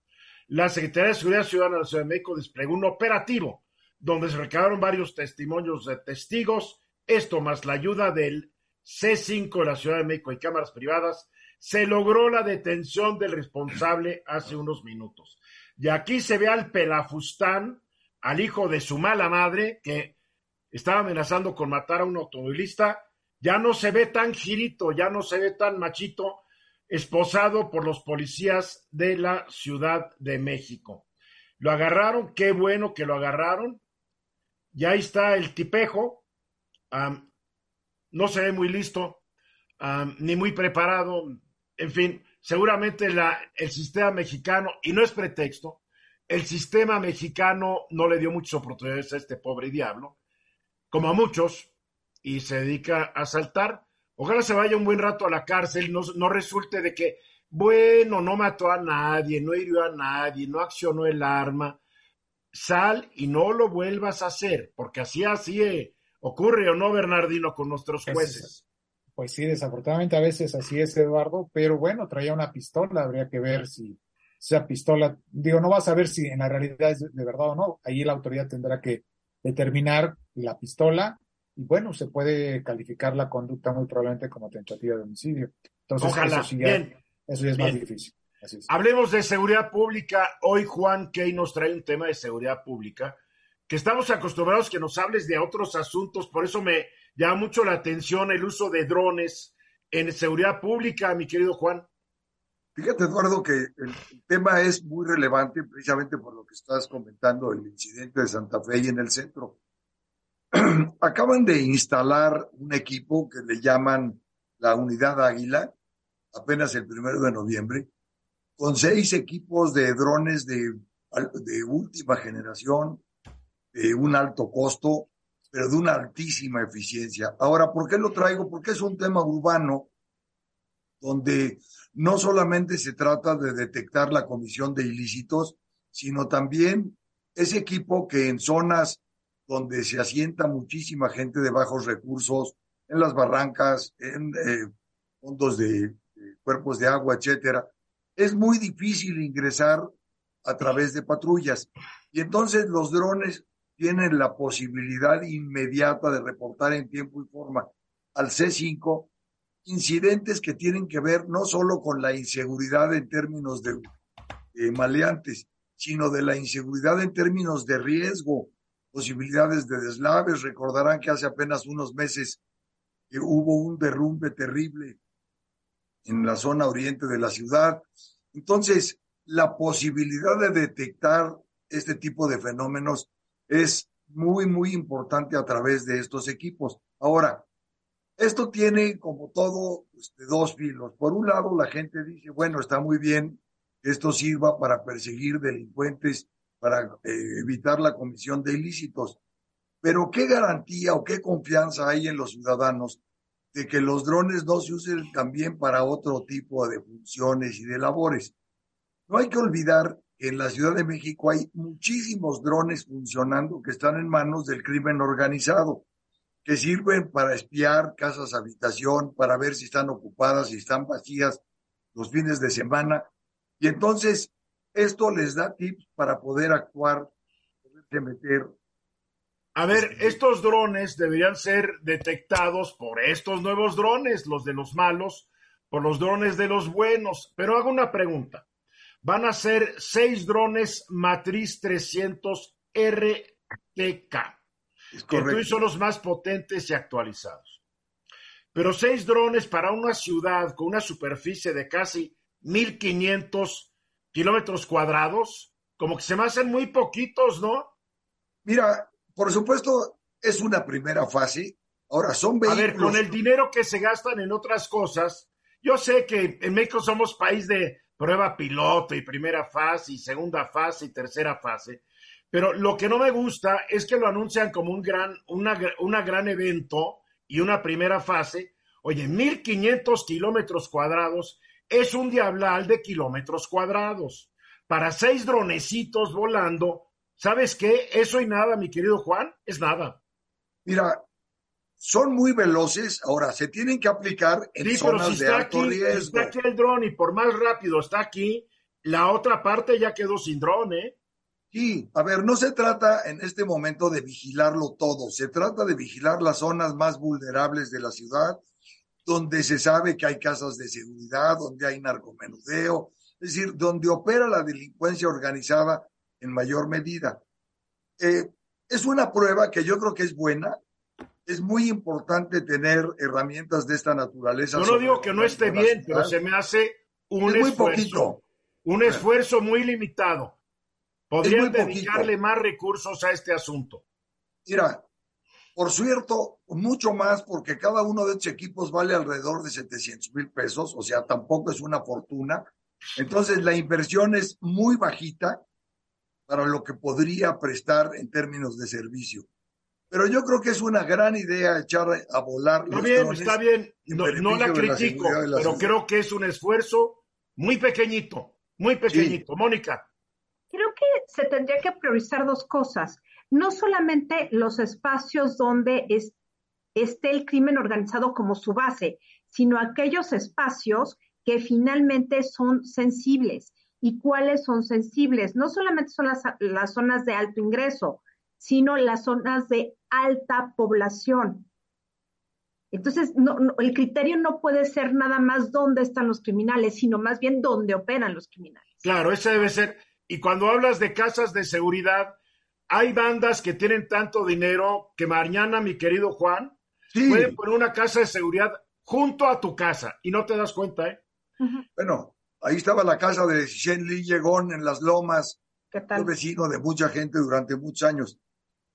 la Secretaría de Seguridad Ciudadana de la Ciudad de México desplegó un operativo donde se recabaron varios testimonios de testigos, esto más la ayuda del C5 de la Ciudad de México y cámaras privadas, se logró la detención del responsable hace unos minutos. Y aquí se ve al pelafustán, al hijo de su mala madre, que estaba amenazando con matar a un automovilista, ya no se ve tan girito, ya no se ve tan machito, esposado por los policías de la Ciudad de México. Lo agarraron, qué bueno que lo agarraron. Ya ahí está el tipejo. no se ve muy listo, ni muy preparado. En fin, seguramente el sistema mexicano, y no es pretexto, el sistema mexicano no le dio muchas oportunidades a este pobre diablo, como a muchos, y se dedica a asaltar. Ojalá se vaya un buen rato a la cárcel, no, no resulte de que, bueno, no mató a nadie, no hirió a nadie, no accionó el arma. Sal y no lo vuelvas a hacer, porque así, así eh, ocurre o no, Bernardino, con nuestros jueces. Pues sí, desafortunadamente a veces así es, Eduardo, pero bueno, traía una pistola, habría que ver si esa pistola, digo, no vas a ver si en la realidad es de verdad o no, ahí la autoridad tendrá que determinar la pistola y bueno, se puede calificar la conducta muy probablemente como tentativa de homicidio. Entonces, Ojalá. eso, ya, eso es más difícil. Hablemos de seguridad pública. Hoy Juan Key nos trae un tema de seguridad pública que estamos acostumbrados que nos hables de otros asuntos, por eso me llama mucho la atención el uso de drones en seguridad pública, mi querido Juan. Fíjate, Eduardo, que el, tema es muy relevante precisamente por lo que estás comentando, el incidente de Santa Fe y en el centro. Acaban de instalar un equipo que le llaman la Unidad Águila, apenas el primero de noviembre, con seis equipos de drones de, última generación, de un alto costo, pero de una altísima eficiencia. Ahora, ¿por qué lo traigo? Porque es un tema urbano donde no solamente se trata de detectar la comisión de ilícitos, sino también ese equipo que en zonas donde se asienta muchísima gente de bajos recursos, en las barrancas, en eh, fondos de, cuerpos de agua, etcétera, es muy difícil ingresar a través de patrullas. Y entonces los drones tienen la posibilidad inmediata de reportar en tiempo y forma al C5 incidentes que tienen que ver no solo con la inseguridad en términos de, maleantes, sino de la inseguridad en términos de riesgo, posibilidades de deslaves. Recordarán que hace apenas unos meses que hubo un derrumbe terrible en la zona oriente de la ciudad. Entonces, la posibilidad de detectar este tipo de fenómenos es muy, muy importante a través de estos equipos. Ahora, esto tiene como todo este, dos filos. Por un lado, la gente dice, bueno, está muy bien esto sirva para perseguir delincuentes, para eh, evitar la comisión de ilícitos. Pero ¿qué garantía o qué confianza hay en los ciudadanos de que los drones no se usen también para otro tipo de funciones y de labores? No hay que olvidar que en la Ciudad de México hay muchísimos drones funcionando que están en manos del crimen organizado que sirven para espiar casas habitación, para ver si están ocupadas, si están vacías los fines de semana. Y entonces esto les da tips para poder actuar, poderse meter. A ver, estos drones deberían ser detectados por estos nuevos drones, los de los malos, por los drones de los buenos. Pero hago una pregunta. Van a ser seis drones matriz 300 RTK que son los más potentes y actualizados. Pero seis drones para una ciudad con una superficie de casi 1.500 kilómetros cuadrados, como que se me hacen muy poquitos, ¿no? Mira, por supuesto, es una primera fase Ahora, son vehículos. A ver, con el dinero que se gastan en otras cosas, yo sé que en México somos país de prueba piloto y primera fase y segunda fase y tercera fase, pero lo que no me gusta es que lo anuncian como un gran, una, una gran evento y una primera fase. Oye, 1500 kilómetros cuadrados es un diablal de kilómetros cuadrados. Para seis dronecitos volando, ¿sabes qué? Eso y nada, mi querido Juan, es nada. Mira, son muy veloces, ahora se tienen que aplicar en sí, zonas si de alto aquí, riesgo. Está aquí el dron y por más rápido está aquí, la otra parte ya quedó sin dron, ¿eh? Sí, a ver, no se trata en este momento de vigilarlo todo, se trata de vigilar las zonas más vulnerables de la ciudad, donde se sabe que hay casas de seguridad, donde hay narcomenudeo, es decir, donde opera la delincuencia organizada en mayor medida. Eh, es una prueba que yo creo que es buena. Es muy importante tener herramientas de esta naturaleza. Yo no digo que no esté bien, pero se me hace un esfuerzo, un esfuerzo muy limitado. Podrían dedicarle más recursos a este asunto. Mira, por cierto, mucho más porque cada uno de estos equipos vale alrededor de 700 mil pesos, o sea, tampoco es una fortuna. Entonces, la inversión es muy bajita para lo que podría prestar en términos de servicio. Pero yo creo que es una gran idea echar a volar. Está bien, está bien. No, la critico, pero creo que es un esfuerzo muy pequeñito, muy pequeñito. Mónica. Creo que se tendría que priorizar dos cosas. No solamente los espacios donde esté el crimen organizado como su base, sino aquellos espacios que finalmente son sensibles y cuáles son sensibles. No solamente son las, las zonas de alto ingreso, sino las zonas de alta población. Entonces, no, el criterio no puede ser nada más dónde están los criminales, sino más bien dónde operan los criminales. Claro, ese debe ser. Y cuando hablas de casas de seguridad, hay bandas que tienen tanto dinero que mañana, mi querido Juan, pueden poner una casa de seguridad junto a tu casa y no te das cuenta, ¿eh? Bueno, Ahí estaba la casa de Shen Li Yegon en las lomas, un vecino de mucha gente durante muchos años.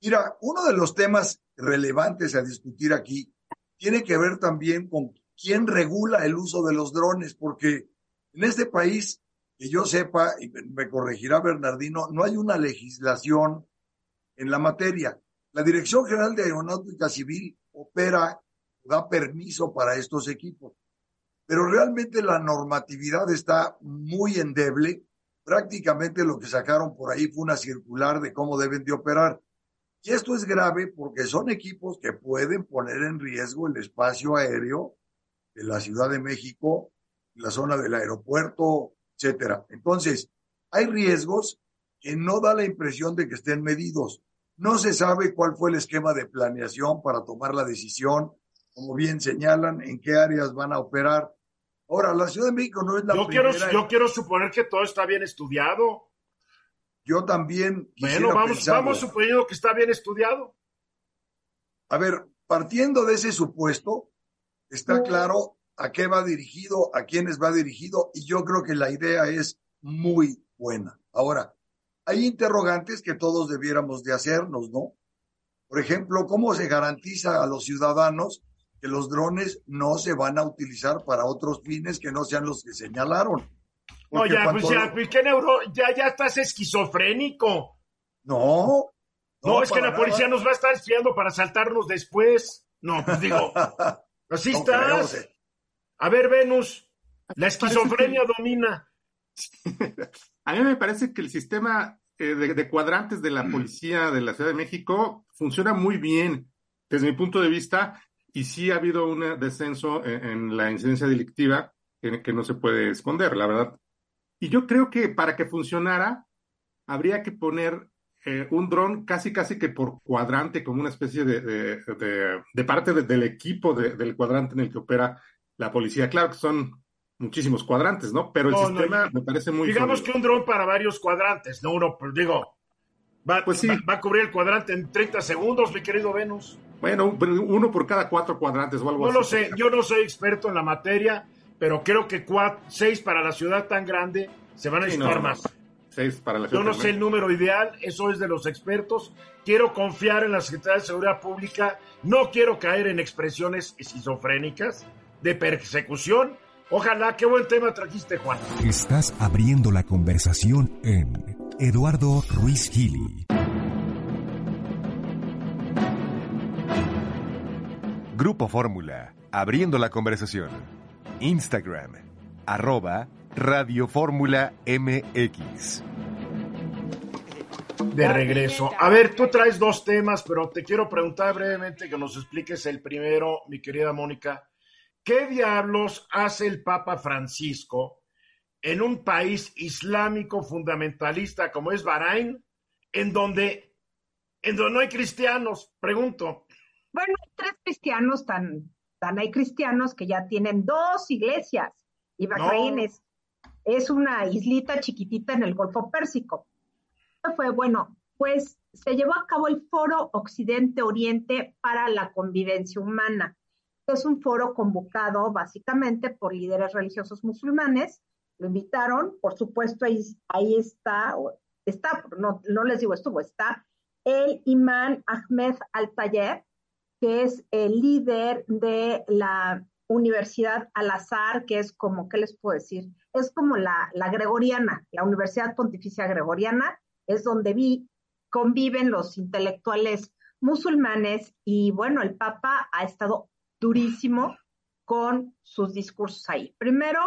Mira, uno de los temas relevantes a discutir aquí tiene que ver también con quién regula el uso de los drones, porque en este país, que yo sepa, y me corregirá Bernardino, no hay una legislación en la materia. La Dirección General de Aeronáutica Civil opera, da permiso para estos equipos pero realmente la normatividad está muy endeble. Prácticamente lo que sacaron por ahí fue una circular de cómo deben de operar. Y esto es grave porque son equipos que pueden poner en riesgo el espacio aéreo de la Ciudad de México, la zona del aeropuerto, etcétera. Entonces, hay riesgos que no da la impresión de que estén medidos. No se sabe cuál fue el esquema de planeación para tomar la decisión, como bien señalan, en qué áreas van a operar. Ahora, la Ciudad de México no es la yo primera. Quiero, yo quiero suponer que todo está bien estudiado. Yo también. Bueno, vamos, vamos suponiendo que está bien estudiado. A ver, partiendo de ese supuesto, está claro a qué va dirigido, a quiénes va dirigido, y yo creo que la idea es muy buena. Ahora, hay interrogantes que todos debiéramos de hacernos, ¿no? Por ejemplo, ¿cómo se garantiza a los ciudadanos que los drones no se van a utilizar para otros fines que no sean los que señalaron. no, ya, pues ya, pues, ¿qué neuro? Ya, ya estás esquizofrénico. No. No, es que la policía nos va a estar espiando para saltarnos después. No, pues digo, así estás. A ver, Venus, la esquizofrenia domina. a mí me parece que el sistema eh, de, cuadrantes de la policía de la Ciudad de México funciona muy bien. Desde mi punto de vista, y sí ha habido un descenso en, la incidencia delictiva que, que, no se puede esconder, la verdad. Y yo creo que para que funcionara, habría que poner eh, un dron casi, casi que por cuadrante, como una especie de, de, de, parte del equipo del cuadrante en el que opera la policía. Claro que son muchísimos cuadrantes, ¿no? Pero el sistema me parece muy. Digamos que un dron para varios cuadrantes, no uno, pues digo, va, pues sí. va, a cubrir el cuadrante en 30 segundos, mi querido Venus. Bueno, uno por cada cuatro cuadrantes o algo así. No lo sé, yo no soy experto en la materia, pero creo que cuatro, seis para la ciudad tan grande se van a necesitar más. Seis para la Yo no sé el número ideal, eso es de los expertos. Quiero confiar en la Secretaría de Seguridad Pública. No quiero caer en expresiones esquizofrénicas de persecución. Ojalá, qué buen tema trajiste, Juan. Estás abriendo la conversación en Eduardo Ruiz Gili. Grupo Fórmula, abriendo la conversación. Instagram, arroba Radio Fórmula MX. De regreso. A ver, tú traes dos temas, pero te quiero preguntar brevemente que nos expliques el primero, mi querida Mónica. ¿Qué diablos hace el Papa Francisco en un país islámico fundamentalista como es Bahrein, en donde, en donde no hay cristianos? Pregunto. Bueno, tres cristianos, tan, tan hay cristianos que ya tienen dos iglesias. Y Bahrein es, es una islita chiquitita en el Golfo Pérsico. Fue bueno, pues se llevó a cabo el Foro Occidente-Oriente para la Convivencia Humana. Es un foro convocado básicamente por líderes religiosos musulmanes. Lo invitaron, por supuesto, ahí, ahí está, está, no, no les digo estuvo, está el imán Ahmed Al-Tayer, que es el líder de la Universidad Al-Azhar, que es como, ¿qué les puedo decir? Es como la, la Gregoriana, la Universidad Pontificia Gregoriana, es donde vi, conviven los intelectuales musulmanes y bueno, el Papa ha estado durísimo con sus discursos ahí. Primero,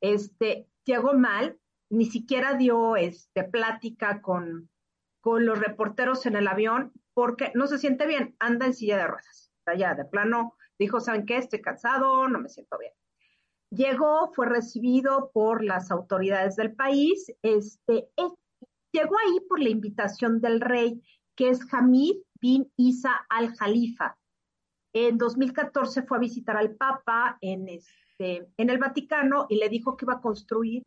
este, llegó mal, ni siquiera dio este, plática con, con los reporteros en el avión porque no se siente bien, anda en silla de ruedas. Ya de plano dijo, ¿saben qué? Estoy cansado, no me siento bien. Llegó, fue recibido por las autoridades del país, este, llegó ahí por la invitación del rey, que es Hamid bin Isa al-Jalifa. En 2014 fue a visitar al Papa en, este, en el Vaticano y le dijo que iba a construir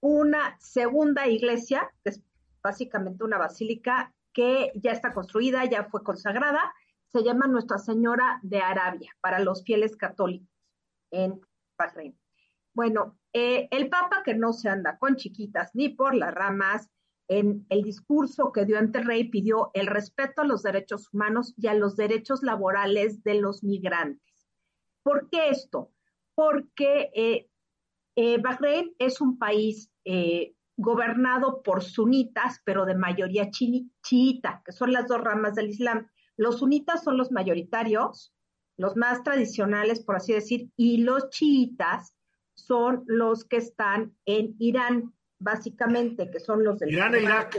una segunda iglesia, es básicamente una basílica que ya está construida, ya fue consagrada, se llama Nuestra Señora de Arabia para los fieles católicos en Bahrein. Bueno, eh, el Papa que no se anda con chiquitas ni por las ramas, en el discurso que dio ante el rey pidió el respeto a los derechos humanos y a los derechos laborales de los migrantes. ¿Por qué esto? Porque eh, eh, Bahrein es un país gobernado por sunitas, pero de mayoría chiita, que son las dos ramas del Islam. Los sunitas son los mayoritarios, los más tradicionales, por así decir, y los chiitas son los que están en Irán, básicamente, que son los del Irán e Irak.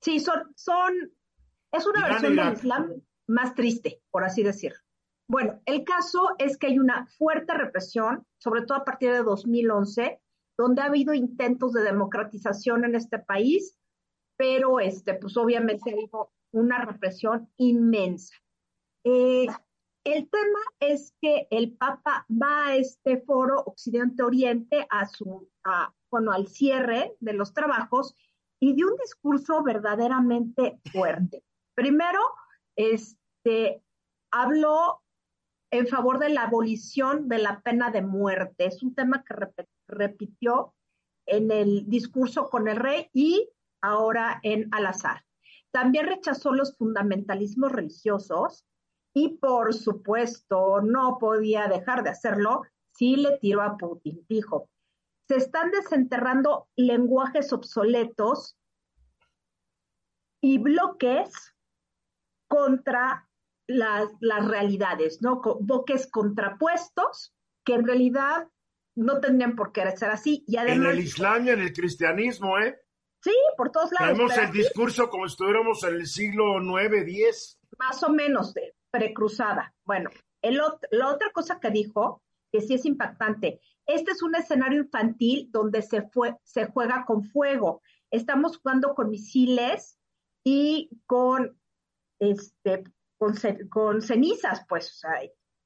Sí, son, son, es una versión del Islam más triste, por así decir. Bueno, el caso es que hay una fuerte represión, sobre todo a partir de 2011, donde ha habido intentos de democratización en este país, pero este, pues obviamente dijo una represión inmensa. Eh, el tema es que el Papa va a este foro Occidente-Oriente a su, bueno, al cierre de los trabajos y dio un discurso verdaderamente fuerte. Primero, este, habló en favor de la abolición de la pena de muerte. Es un tema que repitió en el discurso con el rey y ahora en Al-Azhar. También rechazó los fundamentalismos religiosos y, por supuesto, no podía dejar de hacerlo si le tiró a Putin. Dijo, se están desenterrando lenguajes obsoletos y bloques contra las, las realidades, ¿no? Bloques contrapuestos que en realidad no tendrían por qué ser así. Y además, en el Islam y en el cristianismo, ¿eh? Sí, por todos lados. Tenemos el discurso como si estuviéramos en el siglo IX, X. Más o menos de precruzada. Bueno, el la otra cosa que dijo, que sí es impactante, este es un escenario infantil donde se, fue, se juega con fuego. Estamos jugando con misiles y con, este, con, cenizas, pues.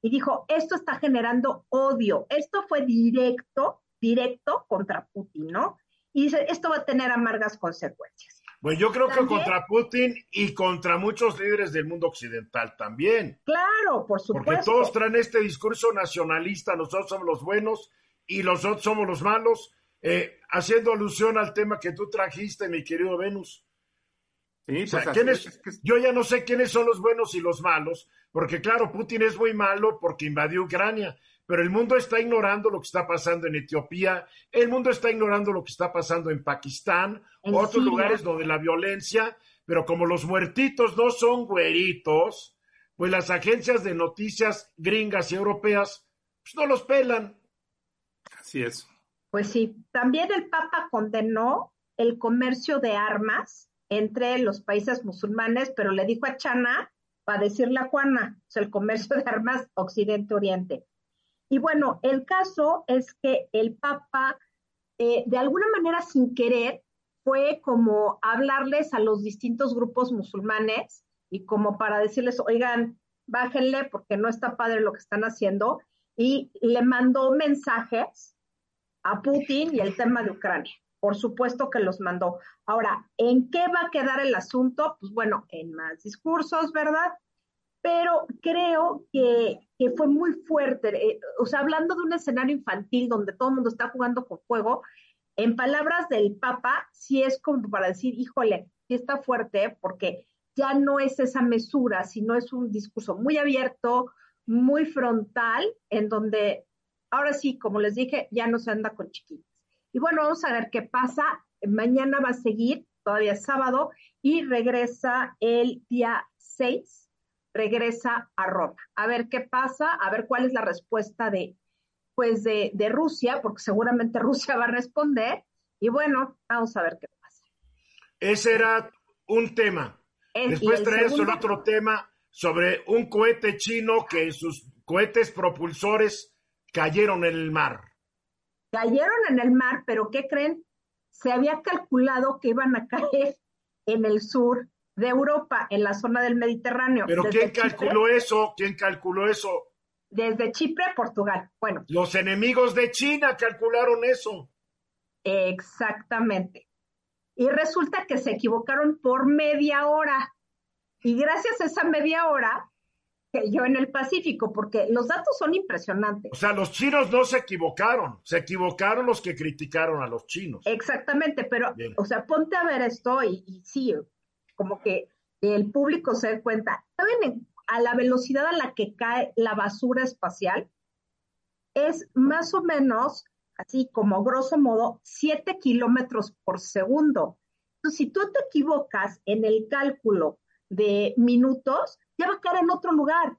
Y dijo, esto está generando odio. Esto fue directo, directo contra Putin, ¿no? y dice, esto va a tener amargas consecuencias. Bueno, yo creo que contra Putin y contra muchos líderes del mundo occidental también. Claro, por supuesto. Porque todos traen este discurso nacionalista, nosotros somos los buenos y los otros somos los malos. eh, haciendo alusión al tema que tú trajiste, mi querido Venus. Sí, pues Yo ya no sé quiénes son los buenos y los malos, porque claro, Putin es muy malo porque invadió Ucrania, pero el mundo está ignorando lo que está pasando en Etiopía, el mundo está ignorando lo que está pasando en Pakistán, otros lugares donde la violencia, pero como los muertitos no son güeritos, pues las agencias de noticias gringas y europeas pues no los pelan. Así es. Pues sí, también el Papa condenó el comercio de armas entre los países musulmanes, pero le dijo a China para decirle a Juana, o sea, el comercio de armas Occidente-Oriente. Y bueno, el caso es que el Papa, eh, de alguna manera sin querer, fue como hablarles a los distintos grupos musulmanes y como para decirles, oigan, bájenle porque no está padre lo que están haciendo. Y le mandó mensajes a Putin y el tema de Ucrania. Por supuesto que los mandó. Ahora, ¿en qué va a quedar el asunto? Pues bueno, en más discursos, ¿verdad? Pero creo que, fue muy fuerte. Eh, o sea, hablando de un escenario infantil donde todo el mundo está jugando con fuego, en palabras del Papa, sí es como para decir, híjole, sí está fuerte, porque ya no es esa mesura, sino es un discurso muy abierto, muy frontal, en donde ahora sí, como les dije, ya no se anda con chiquitos. Y bueno, vamos a ver qué pasa. Mañana va a seguir, todavía es sábado, y regresa el día 6, regresa a Roma. A ver qué pasa, a ver cuál es la respuesta de, pues de, de Rusia, porque seguramente Rusia va a responder. Y bueno, vamos a ver qué pasa. Ese era un tema. Después traes el otro tema sobre un cohete chino que sus cohetes propulsores cayeron en el mar cayeron en el mar, pero ¿qué creen? Se había calculado que iban a caer en el sur de Europa, en la zona del Mediterráneo. ¿Pero quién calculó eso? ¿Quién calculó eso? Desde Chipre a Portugal. Bueno. Los enemigos de China calcularon eso. Exactamente. Y resulta que se equivocaron por media hora. Y gracias a esa media hora, yo en el Pacífico, porque los datos son impresionantes. O sea, los chinos no se equivocaron, se equivocaron los que criticaron a los chinos. Exactamente, pero, o sea, ponte a ver esto y, sí, como que el público se dé cuenta. ¿Saben a la velocidad a la que cae la basura espacial? Es más o menos, así como grosso modo, 7 kilómetros por segundo. Entonces, si tú te equivocas en el cálculo de minutos, ya va a caer en otro lugar.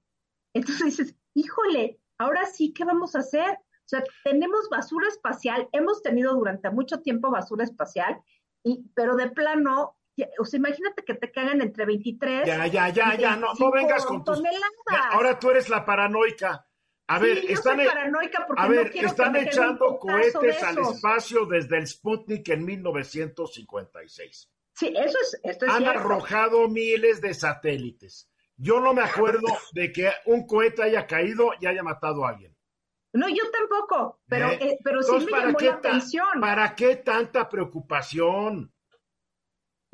Entonces dices, híjole, ahora sí, ¿qué vamos a hacer? O sea, tenemos basura espacial, hemos tenido durante mucho tiempo basura espacial, y, pero de plano, o sea, imagínate que te cagan entre 23. Ya, ya, ya, ya, no, no vengas con tus. ahora tú eres la paranoica. A ver, están, e- a ver, están echando cohetes al espacio desde el Sputnik en 1956. Sí, eso es, esto es Han arrojado miles de satélites. Yo no me acuerdo de que un cohete haya caído y haya matado a alguien. No, yo tampoco, pero, ¿Eh? Eh, pero sí me llamó la atención. ¿Para qué tanta preocupación?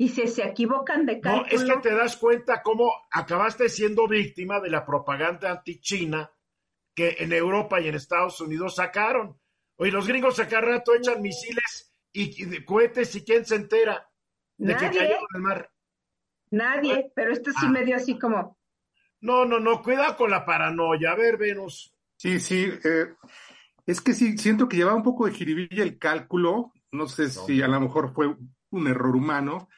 Y si se equivocan de cálculo. No, es que te das cuenta cómo acabaste siendo víctima de la propaganda anti-China que en Europa y en Estados Unidos sacaron. Oye, los gringos a cada rato echan misiles y, cohetes y quién se entera de que cayeron el mar. Nadie, pero este sí ah. me dio así como. No, no, no, cuidado con la paranoia. A ver, Venus. Sí, sí. Eh, es que sí, siento que llevaba un poco de jiribilla el cálculo. No sé si a lo mejor fue un error humano,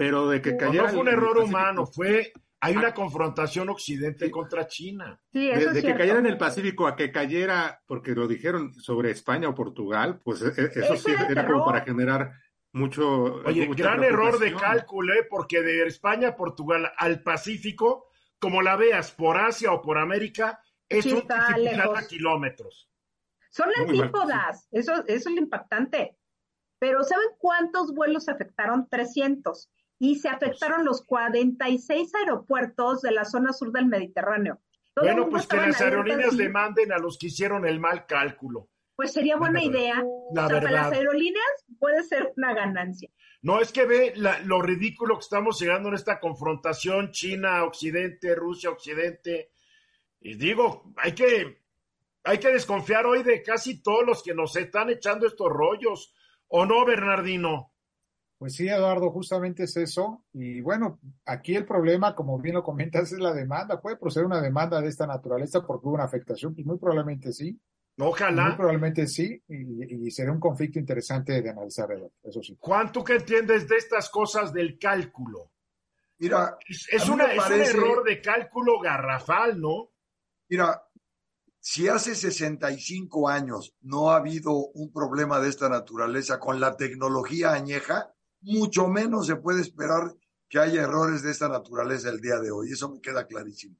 pero de que cayera. No fue un error humano, fue. Hay una confrontación Occidente contra China. Sí, eso de, que cayera en el Pacífico a que cayera, porque lo dijeron sobre España o Portugal, pues e, e, eso, sí era como para generar mucho. Oye, gran error de cálculo, ¿eh? porque de España a Portugal al Pacífico, como la veas por Asia o por América, es un a kilómetros. Son antípodas, eso, eso es lo impactante. Pero ¿saben cuántos vuelos afectaron? 300. Y se afectaron los 46 aeropuertos de la zona sur del Mediterráneo. bueno, pues que las aerolíneas demanden a los que hicieron el mal cálculo pues sería buena idea. para las aerolíneas puede ser una ganancia. No, es que ve lo ridículo que estamos llegando en esta confrontación China-Occidente, Rusia-Occidente. Y digo, hay que, hay que desconfiar hoy de casi todos los que nos están echando estos rollos. ¿O no, Bernardino? Pues sí, Eduardo, justamente es eso. Y bueno, aquí el problema, como bien lo comentas, es la demanda. ¿Puede proceder una demanda de esta naturaleza porque hubo una afectación? Pues muy probablemente sí. Ojalá. Muy probablemente sí, y, sería un conflicto interesante de analizar, eso sí. Juan, ¿tú qué entiendes de estas cosas del cálculo? Mira, es, una, es un error de cálculo garrafal, ¿no? Mira, si hace 65 años no ha habido un problema de esta naturaleza con la tecnología añeja, mucho menos se puede esperar que haya errores de esta naturaleza el día de hoy. Eso me queda clarísimo.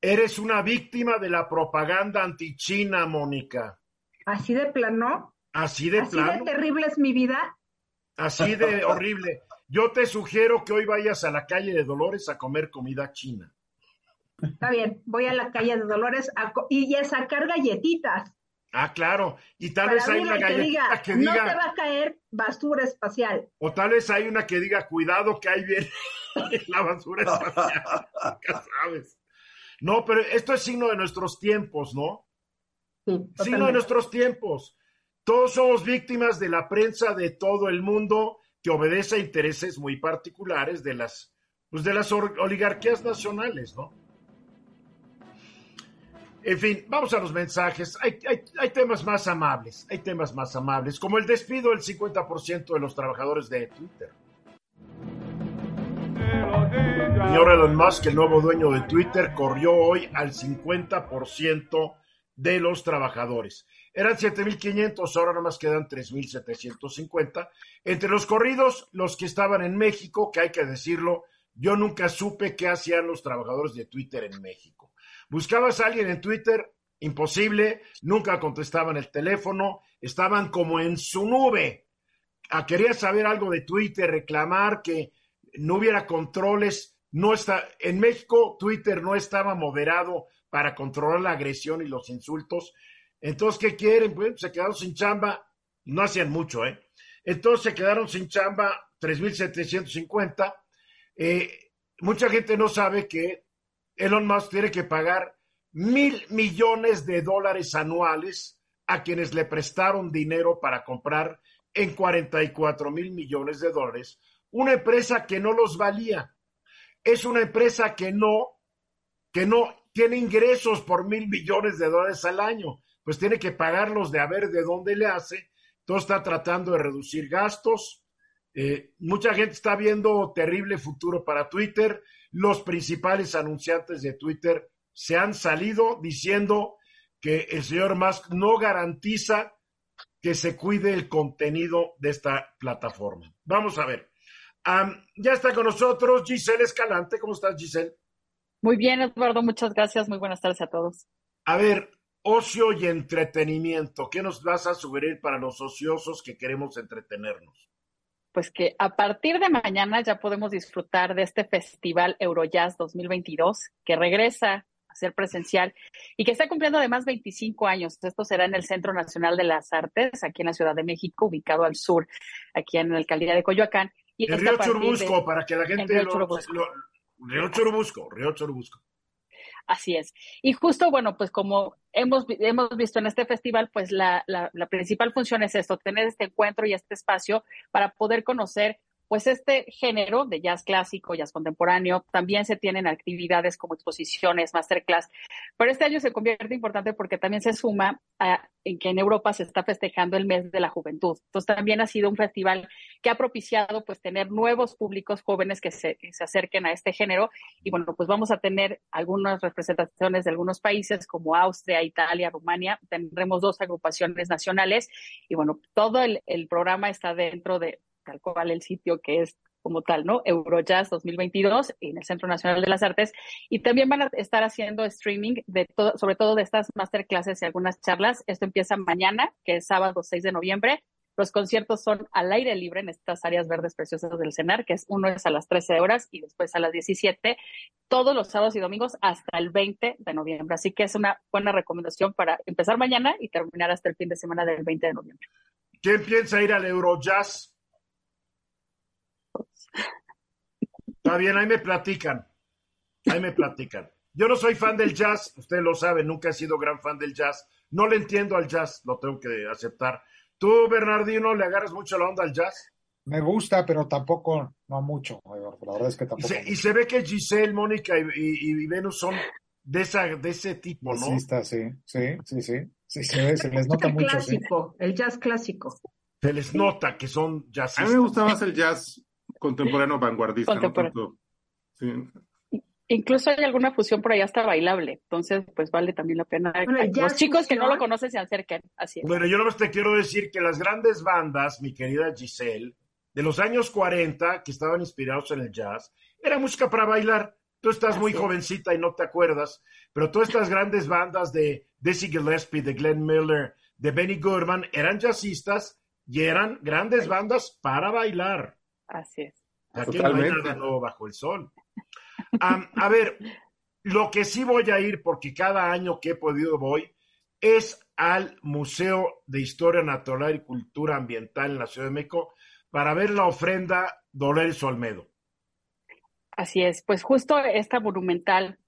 Eres una víctima de la propaganda antichina, Mónica. ¿Así de plano? Así de plano. ¿Así de terrible es mi vida? Así de horrible. Yo te sugiero que hoy vayas a la calle de Dolores a comer comida china. Está bien, voy a la calle de Dolores y a sacar galletitas. Ah, claro. Y tal vez hay una galletita que diga, No te va a caer basura espacial. O tal vez hay una que diga, cuidado que ahí viene la basura espacial. sabes. No, pero esto es signo de nuestros tiempos, ¿no? Sí, signo de nuestros tiempos. Todos somos víctimas de la prensa de todo el mundo que obedece a intereses muy particulares de las, pues de las oligarquías nacionales, ¿no? En fin, vamos a los mensajes. Hay, temas más amables, hay temas más amables, como el despido del 50% de los trabajadores de Twitter. Señor Elon Musk, el nuevo dueño de Twitter, corrió hoy al 50% de los trabajadores. Eran 7.500, ahora nomás quedan 3.750. Entre los corridos, los que estaban en México, que hay que decirlo, yo nunca supe qué hacían los trabajadores de Twitter en México. Buscabas a alguien en Twitter, imposible, nunca contestaban el teléfono, estaban como en su nube. Ah, quería saber algo de Twitter, reclamar que no hubiera controles. No está, en México Twitter no estaba moderado para controlar la agresión y los insultos. Entonces, ¿qué quieren? Pues se quedaron sin chamba, no hacían mucho, ¿eh? Entonces se quedaron sin chamba 3.750. Eh, mucha gente no sabe que Elon Musk tiene que pagar mil millones de dólares anuales a quienes le prestaron dinero para comprar en 44 mil millones de dólares una empresa que no los valía. Es una empresa que no, que no tiene ingresos por mil millones de dólares al año, pues tiene que pagarlos de a ver de dónde le hace. Todo está tratando de reducir gastos. Eh, mucha gente está viendo terrible futuro para Twitter los principales anunciantes de Twitter se han salido diciendo que el señor Musk no garantiza que se cuide el contenido de esta plataforma. Vamos a ver. ya está con nosotros Giselle Escalante. ¿Cómo estás, Giselle? Muy bien, Eduardo. Muchas gracias. Muy buenas tardes a todos. A ver, ocio y entretenimiento. ¿Qué nos vas a sugerir para los ociosos que queremos entretenernos? Pues que a partir de mañana ya podemos disfrutar de este festival Eurojazz 2022 que regresa a ser presencial y que está cumpliendo además 25 años. Esto será en el Centro Nacional de las Artes, aquí en la Ciudad de México, ubicado al sur, aquí en la alcaldía de Coyoacán. Y el Río Churubusco, para que la gente Río Churubusco. Río Churubusco, Río Churubusco. Así es. Y justo, bueno, pues como hemos, hemos visto en este festival, pues la, la, la principal función es esto, tener este encuentro y este espacio para poder conocer pues este género de jazz clásico, jazz contemporáneo, también se tienen actividades como exposiciones, masterclass, pero este año se convierte importante porque también se suma en que en Europa se está festejando el mes de la juventud. Entonces también ha sido un festival que ha propiciado pues tener nuevos públicos jóvenes que se, se acerquen a este género. Y bueno, pues vamos a tener algunas representaciones de algunos países como Austria, Italia, Rumania, tendremos dos agrupaciones nacionales. Y bueno, todo el programa está dentro de, tal cual el sitio que es como tal, ¿no? Eurojazz 2022 en el Centro Nacional de las Artes y también van a estar haciendo streaming de todo, sobre todo de estas masterclasses y algunas charlas. Esto empieza mañana, que es sábado 6 de noviembre. Los conciertos son al aire libre en estas áreas verdes preciosas del CENAR, que es uno es a las 13 horas y después a las 17, todos los sábados y domingos hasta el 20 de noviembre. Así que es una buena recomendación para empezar mañana y terminar hasta el fin de semana del 20 de noviembre. ¿Quién piensa ir al Eurojazz? Está bien, ahí me platican. Ahí me platican. Yo no soy fan del jazz, usted lo sabe, nunca he sido gran fan del jazz. No le entiendo al jazz, lo tengo que aceptar. ¿Tú, Bernardino, le agarras mucho la onda al jazz? Me gusta, pero tampoco, no mucho. La verdad es que tampoco. Y se, ve que Giselle, Mónica y, Venus son de, esa, de ese tipo, ¿no? Sí, sí, sí, sí, sí. Sí, se, se les nota mucho. Clásico, el jazz clásico. Se les nota que son jazzistas. A mí me gusta más el jazz contemporáneo vanguardista. Sí. Incluso hay alguna fusión por ahí hasta bailable, entonces pues vale también la pena. Los chicos que no lo conocen se acerquen, así Bueno, yo nomás te quiero decir que las grandes bandas, mi querida Giselle, de los años 40, que estaban inspirados en el jazz, era música para bailar. Tú estás muy jovencita y no te acuerdas, pero todas estas grandes bandas de Dizzy Gillespie, de Glenn Miller, de Benny Goodman, eran jazzistas y eran grandes bandas para bailar. Así es. Aquí no hay nada nuevo bajo el sol a ver, lo que sí voy a ir, porque cada año que he podido voy, es al Museo de Historia Natural y Cultura Ambiental en la Ciudad de México para ver la ofrenda Dolores Olmedo. Así es, pues justo esta monumental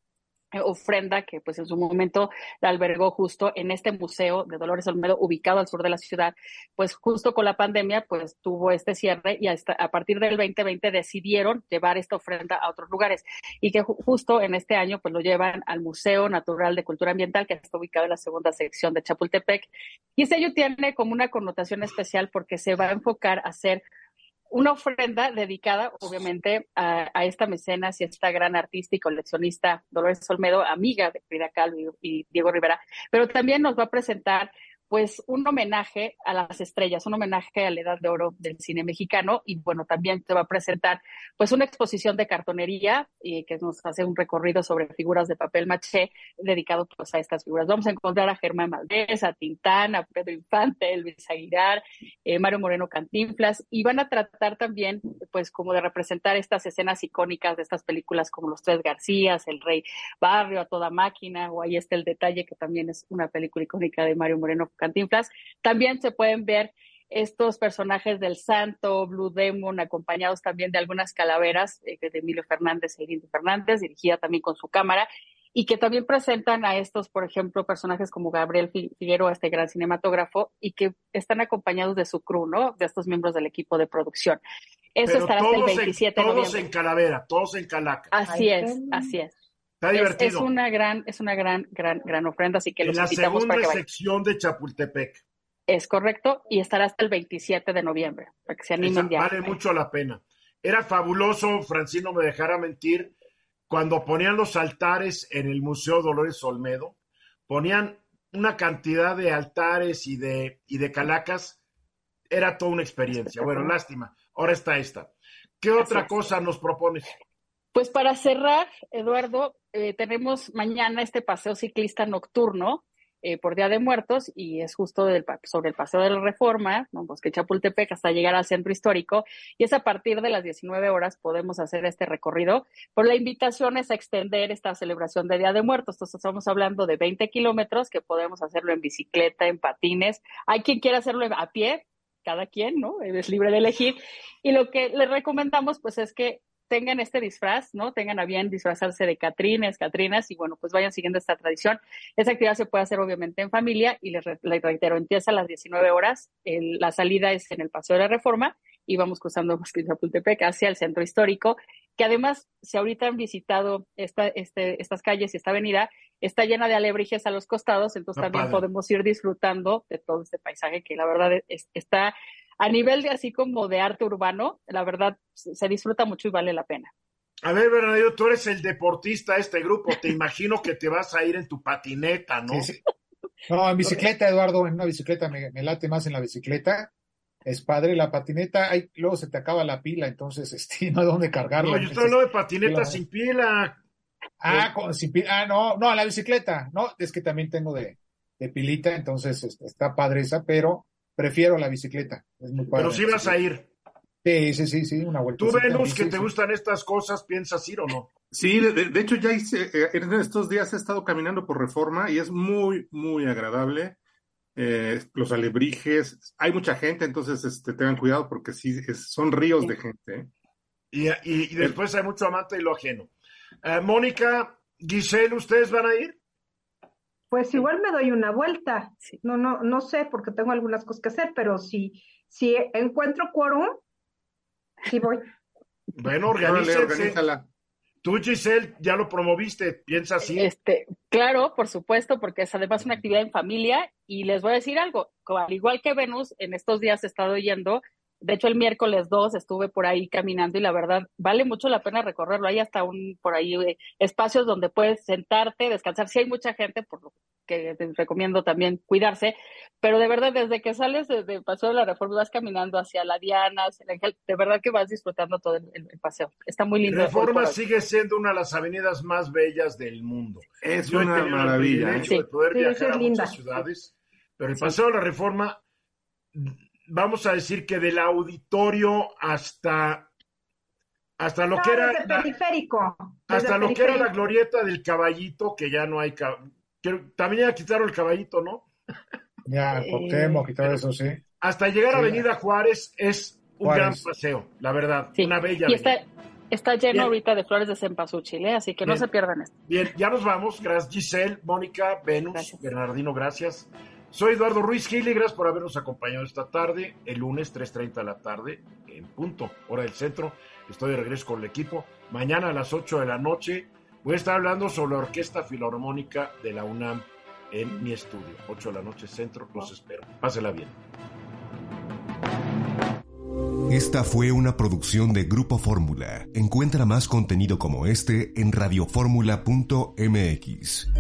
ofrenda que pues en su momento la albergó justo en este museo de Dolores Olmedo ubicado al sur de la ciudad, pues justo con la pandemia pues tuvo este cierre y a partir del 2020 decidieron llevar esta ofrenda a otros lugares y que justo en este año pues lo llevan al Museo Natural de Cultura Ambiental que está ubicado en la segunda sección de Chapultepec. Y este año tiene como una connotación especial porque se va a enfocar a hacer una ofrenda dedicada, obviamente, a, esta mecenas y a esta gran artista y coleccionista Dolores Olmedo, amiga de Frida Kahlo y Diego Rivera, pero también nos va a presentar pues un homenaje a las estrellas, un homenaje a la edad de oro del cine mexicano y bueno, también te va a presentar pues una exposición de cartonería y que nos hace un recorrido sobre figuras de papel maché dedicado pues a estas figuras. Vamos a encontrar a Germán Valdés, a Tintán, a Pedro Infante, Luis Aguilar, eh, Mario Moreno Cantinflas y van a tratar también pues como de representar estas escenas icónicas de estas películas como Los Tres Garcías, El Rey Barrio, A Toda Máquina o ahí está El Detalle que también es una película icónica de Mario Moreno Cantinflas. También se pueden ver estos personajes del Santo, Blue Demon, acompañados también de algunas calaveras eh, de Emilio Fernández e Irene Fernández, dirigida también con su cámara, y que también presentan a estos, por ejemplo, personajes como Gabriel Figueroa, este gran cinematógrafo, y que están acompañados de su crew, ¿no? De estos miembros del equipo de producción. Eso estará hasta el 27 de noviembre. Todos en calavera, todos en calaca. Así es, así es. Está divertido. Es, una gran, es una gran, gran, gran ofrenda, así que los invitamos para que sección de Chapultepec. Es correcto, y estará hasta el 27 de noviembre, para que se animen ya. Vale mucho la pena. Era fabuloso, Francino me dejara mentir, cuando ponían los altares en el Museo Dolores Olmedo, ponían una cantidad de altares y de, y de calacas, era toda una experiencia. Bueno, lástima. Ahora está esta. ¿Qué otra cosa nos propones? Pues para cerrar, Eduardo, eh, tenemos mañana este paseo ciclista nocturno eh, por Día de Muertos y es justo sobre el paseo de la Reforma, ¿no? Bosque Chapultepec, hasta llegar al centro histórico. Y es a partir de las 19 horas podemos hacer este recorrido. Por la invitación es a extender esta celebración de Día de Muertos. Entonces estamos hablando de 20 kilómetros que podemos hacerlo en bicicleta, en patines. Hay quien quiera hacerlo a pie, cada quien, ¿no? Es libre de elegir. Y lo que le recomendamos, pues, es que tengan este disfraz, ¿no? Tengan a bien disfrazarse de Catrines, Catrinas y bueno, pues vayan siguiendo esta tradición. Esa actividad se puede hacer obviamente en familia y les, reitero, empieza a las 19 horas, la salida es en el Paseo de la Reforma y vamos cruzando Chapultepec hacia el centro histórico, que además, si ahorita han visitado esta, este, estas calles y esta avenida, está llena de alebrijes a los costados, entonces también podemos ir disfrutando de todo este paisaje que la verdad está a nivel de así como de arte urbano, la verdad se disfruta mucho y vale la pena. A ver, Bernardo, tú eres el deportista de este grupo, te imagino que te vas a ir en tu patineta, ¿no? No, en bicicleta, Eduardo, en una bicicleta me, late más en la bicicleta. Es padre, la patineta, hay, luego se te acaba la pila, entonces este, no hay dónde cargarla. No, yo estoy hablando de patineta sin pila. Ah, sin pila. Ah, no, no, a la bicicleta. No, es que también tengo de, de pilita, entonces este, está padre esa, pero prefiero la bicicleta. Es muy Pero si vas a ir. Sí, sí, sí, sí, una vuelta. ¿Tú, Venus, que te gustan estas cosas, piensas ir o no? Sí, de, hecho ya hice, eh, en estos días he estado caminando por Reforma y es muy, muy agradable. Eh, los alebrijes, hay mucha gente, entonces este, tengan cuidado porque sí, son ríos de gente. ¿eh? Y, y, después hay mucho amante y lo ajeno. Mónica, Giselle, ¿ustedes van a ir? Pues igual me doy una vuelta. No, no, no sé, porque tengo algunas cosas que hacer, pero si, si encuentro quórum, sí voy. Bueno, organícense. Tú, Giselle, ya lo promoviste, piensa así. Este, claro, por supuesto, porque es además una actividad en familia y les voy a decir algo, al igual que Venus, en estos días he estado yendo de hecho, el miércoles 2 estuve por ahí caminando y la verdad vale mucho la pena recorrerlo. Hay hasta un por ahí eh, espacios donde puedes sentarte, descansar. Si hay mucha gente, por lo que te recomiendo también cuidarse, pero de verdad desde que sales de, Paseo de la Reforma vas caminando hacia la Diana, hacia el Ángel, de verdad que vas disfrutando todo el, paseo. Está muy lindo. Reforma sigue siendo una de las avenidas más bellas del mundo. Es una maravilla. ¿eh? de poder viajar a muchas ciudades, pero el Paseo de la Reforma vamos a decir que del auditorio hasta hasta lo que era periférico, hasta lo que era la glorieta del caballito que ya no hay también ya quitaron el caballito no ya Cuauhtémoc y todo eso sí. Hasta llegar a Avenida Juárez es un gran paseo la verdad una bella y está, está lleno ahorita de flores de cempasúchil ¿eh? así que no se pierdan esto. Bien ya nos vamos. Gracias Giselle Mónica Venus Bernardino gracias soy Eduardo Ruiz Gil gracias por habernos acompañado esta tarde, el lunes 3.30 de la tarde, en punto, hora del centro. Estoy de regreso con el equipo. Mañana a las 8 de la noche voy a estar hablando sobre la Orquesta Filarmónica de la UNAM en mi estudio. 8 de la noche centro, los espero. Pásela bien. Esta fue una producción de Grupo Fórmula. Encuentra más contenido como este en radioformula.mx.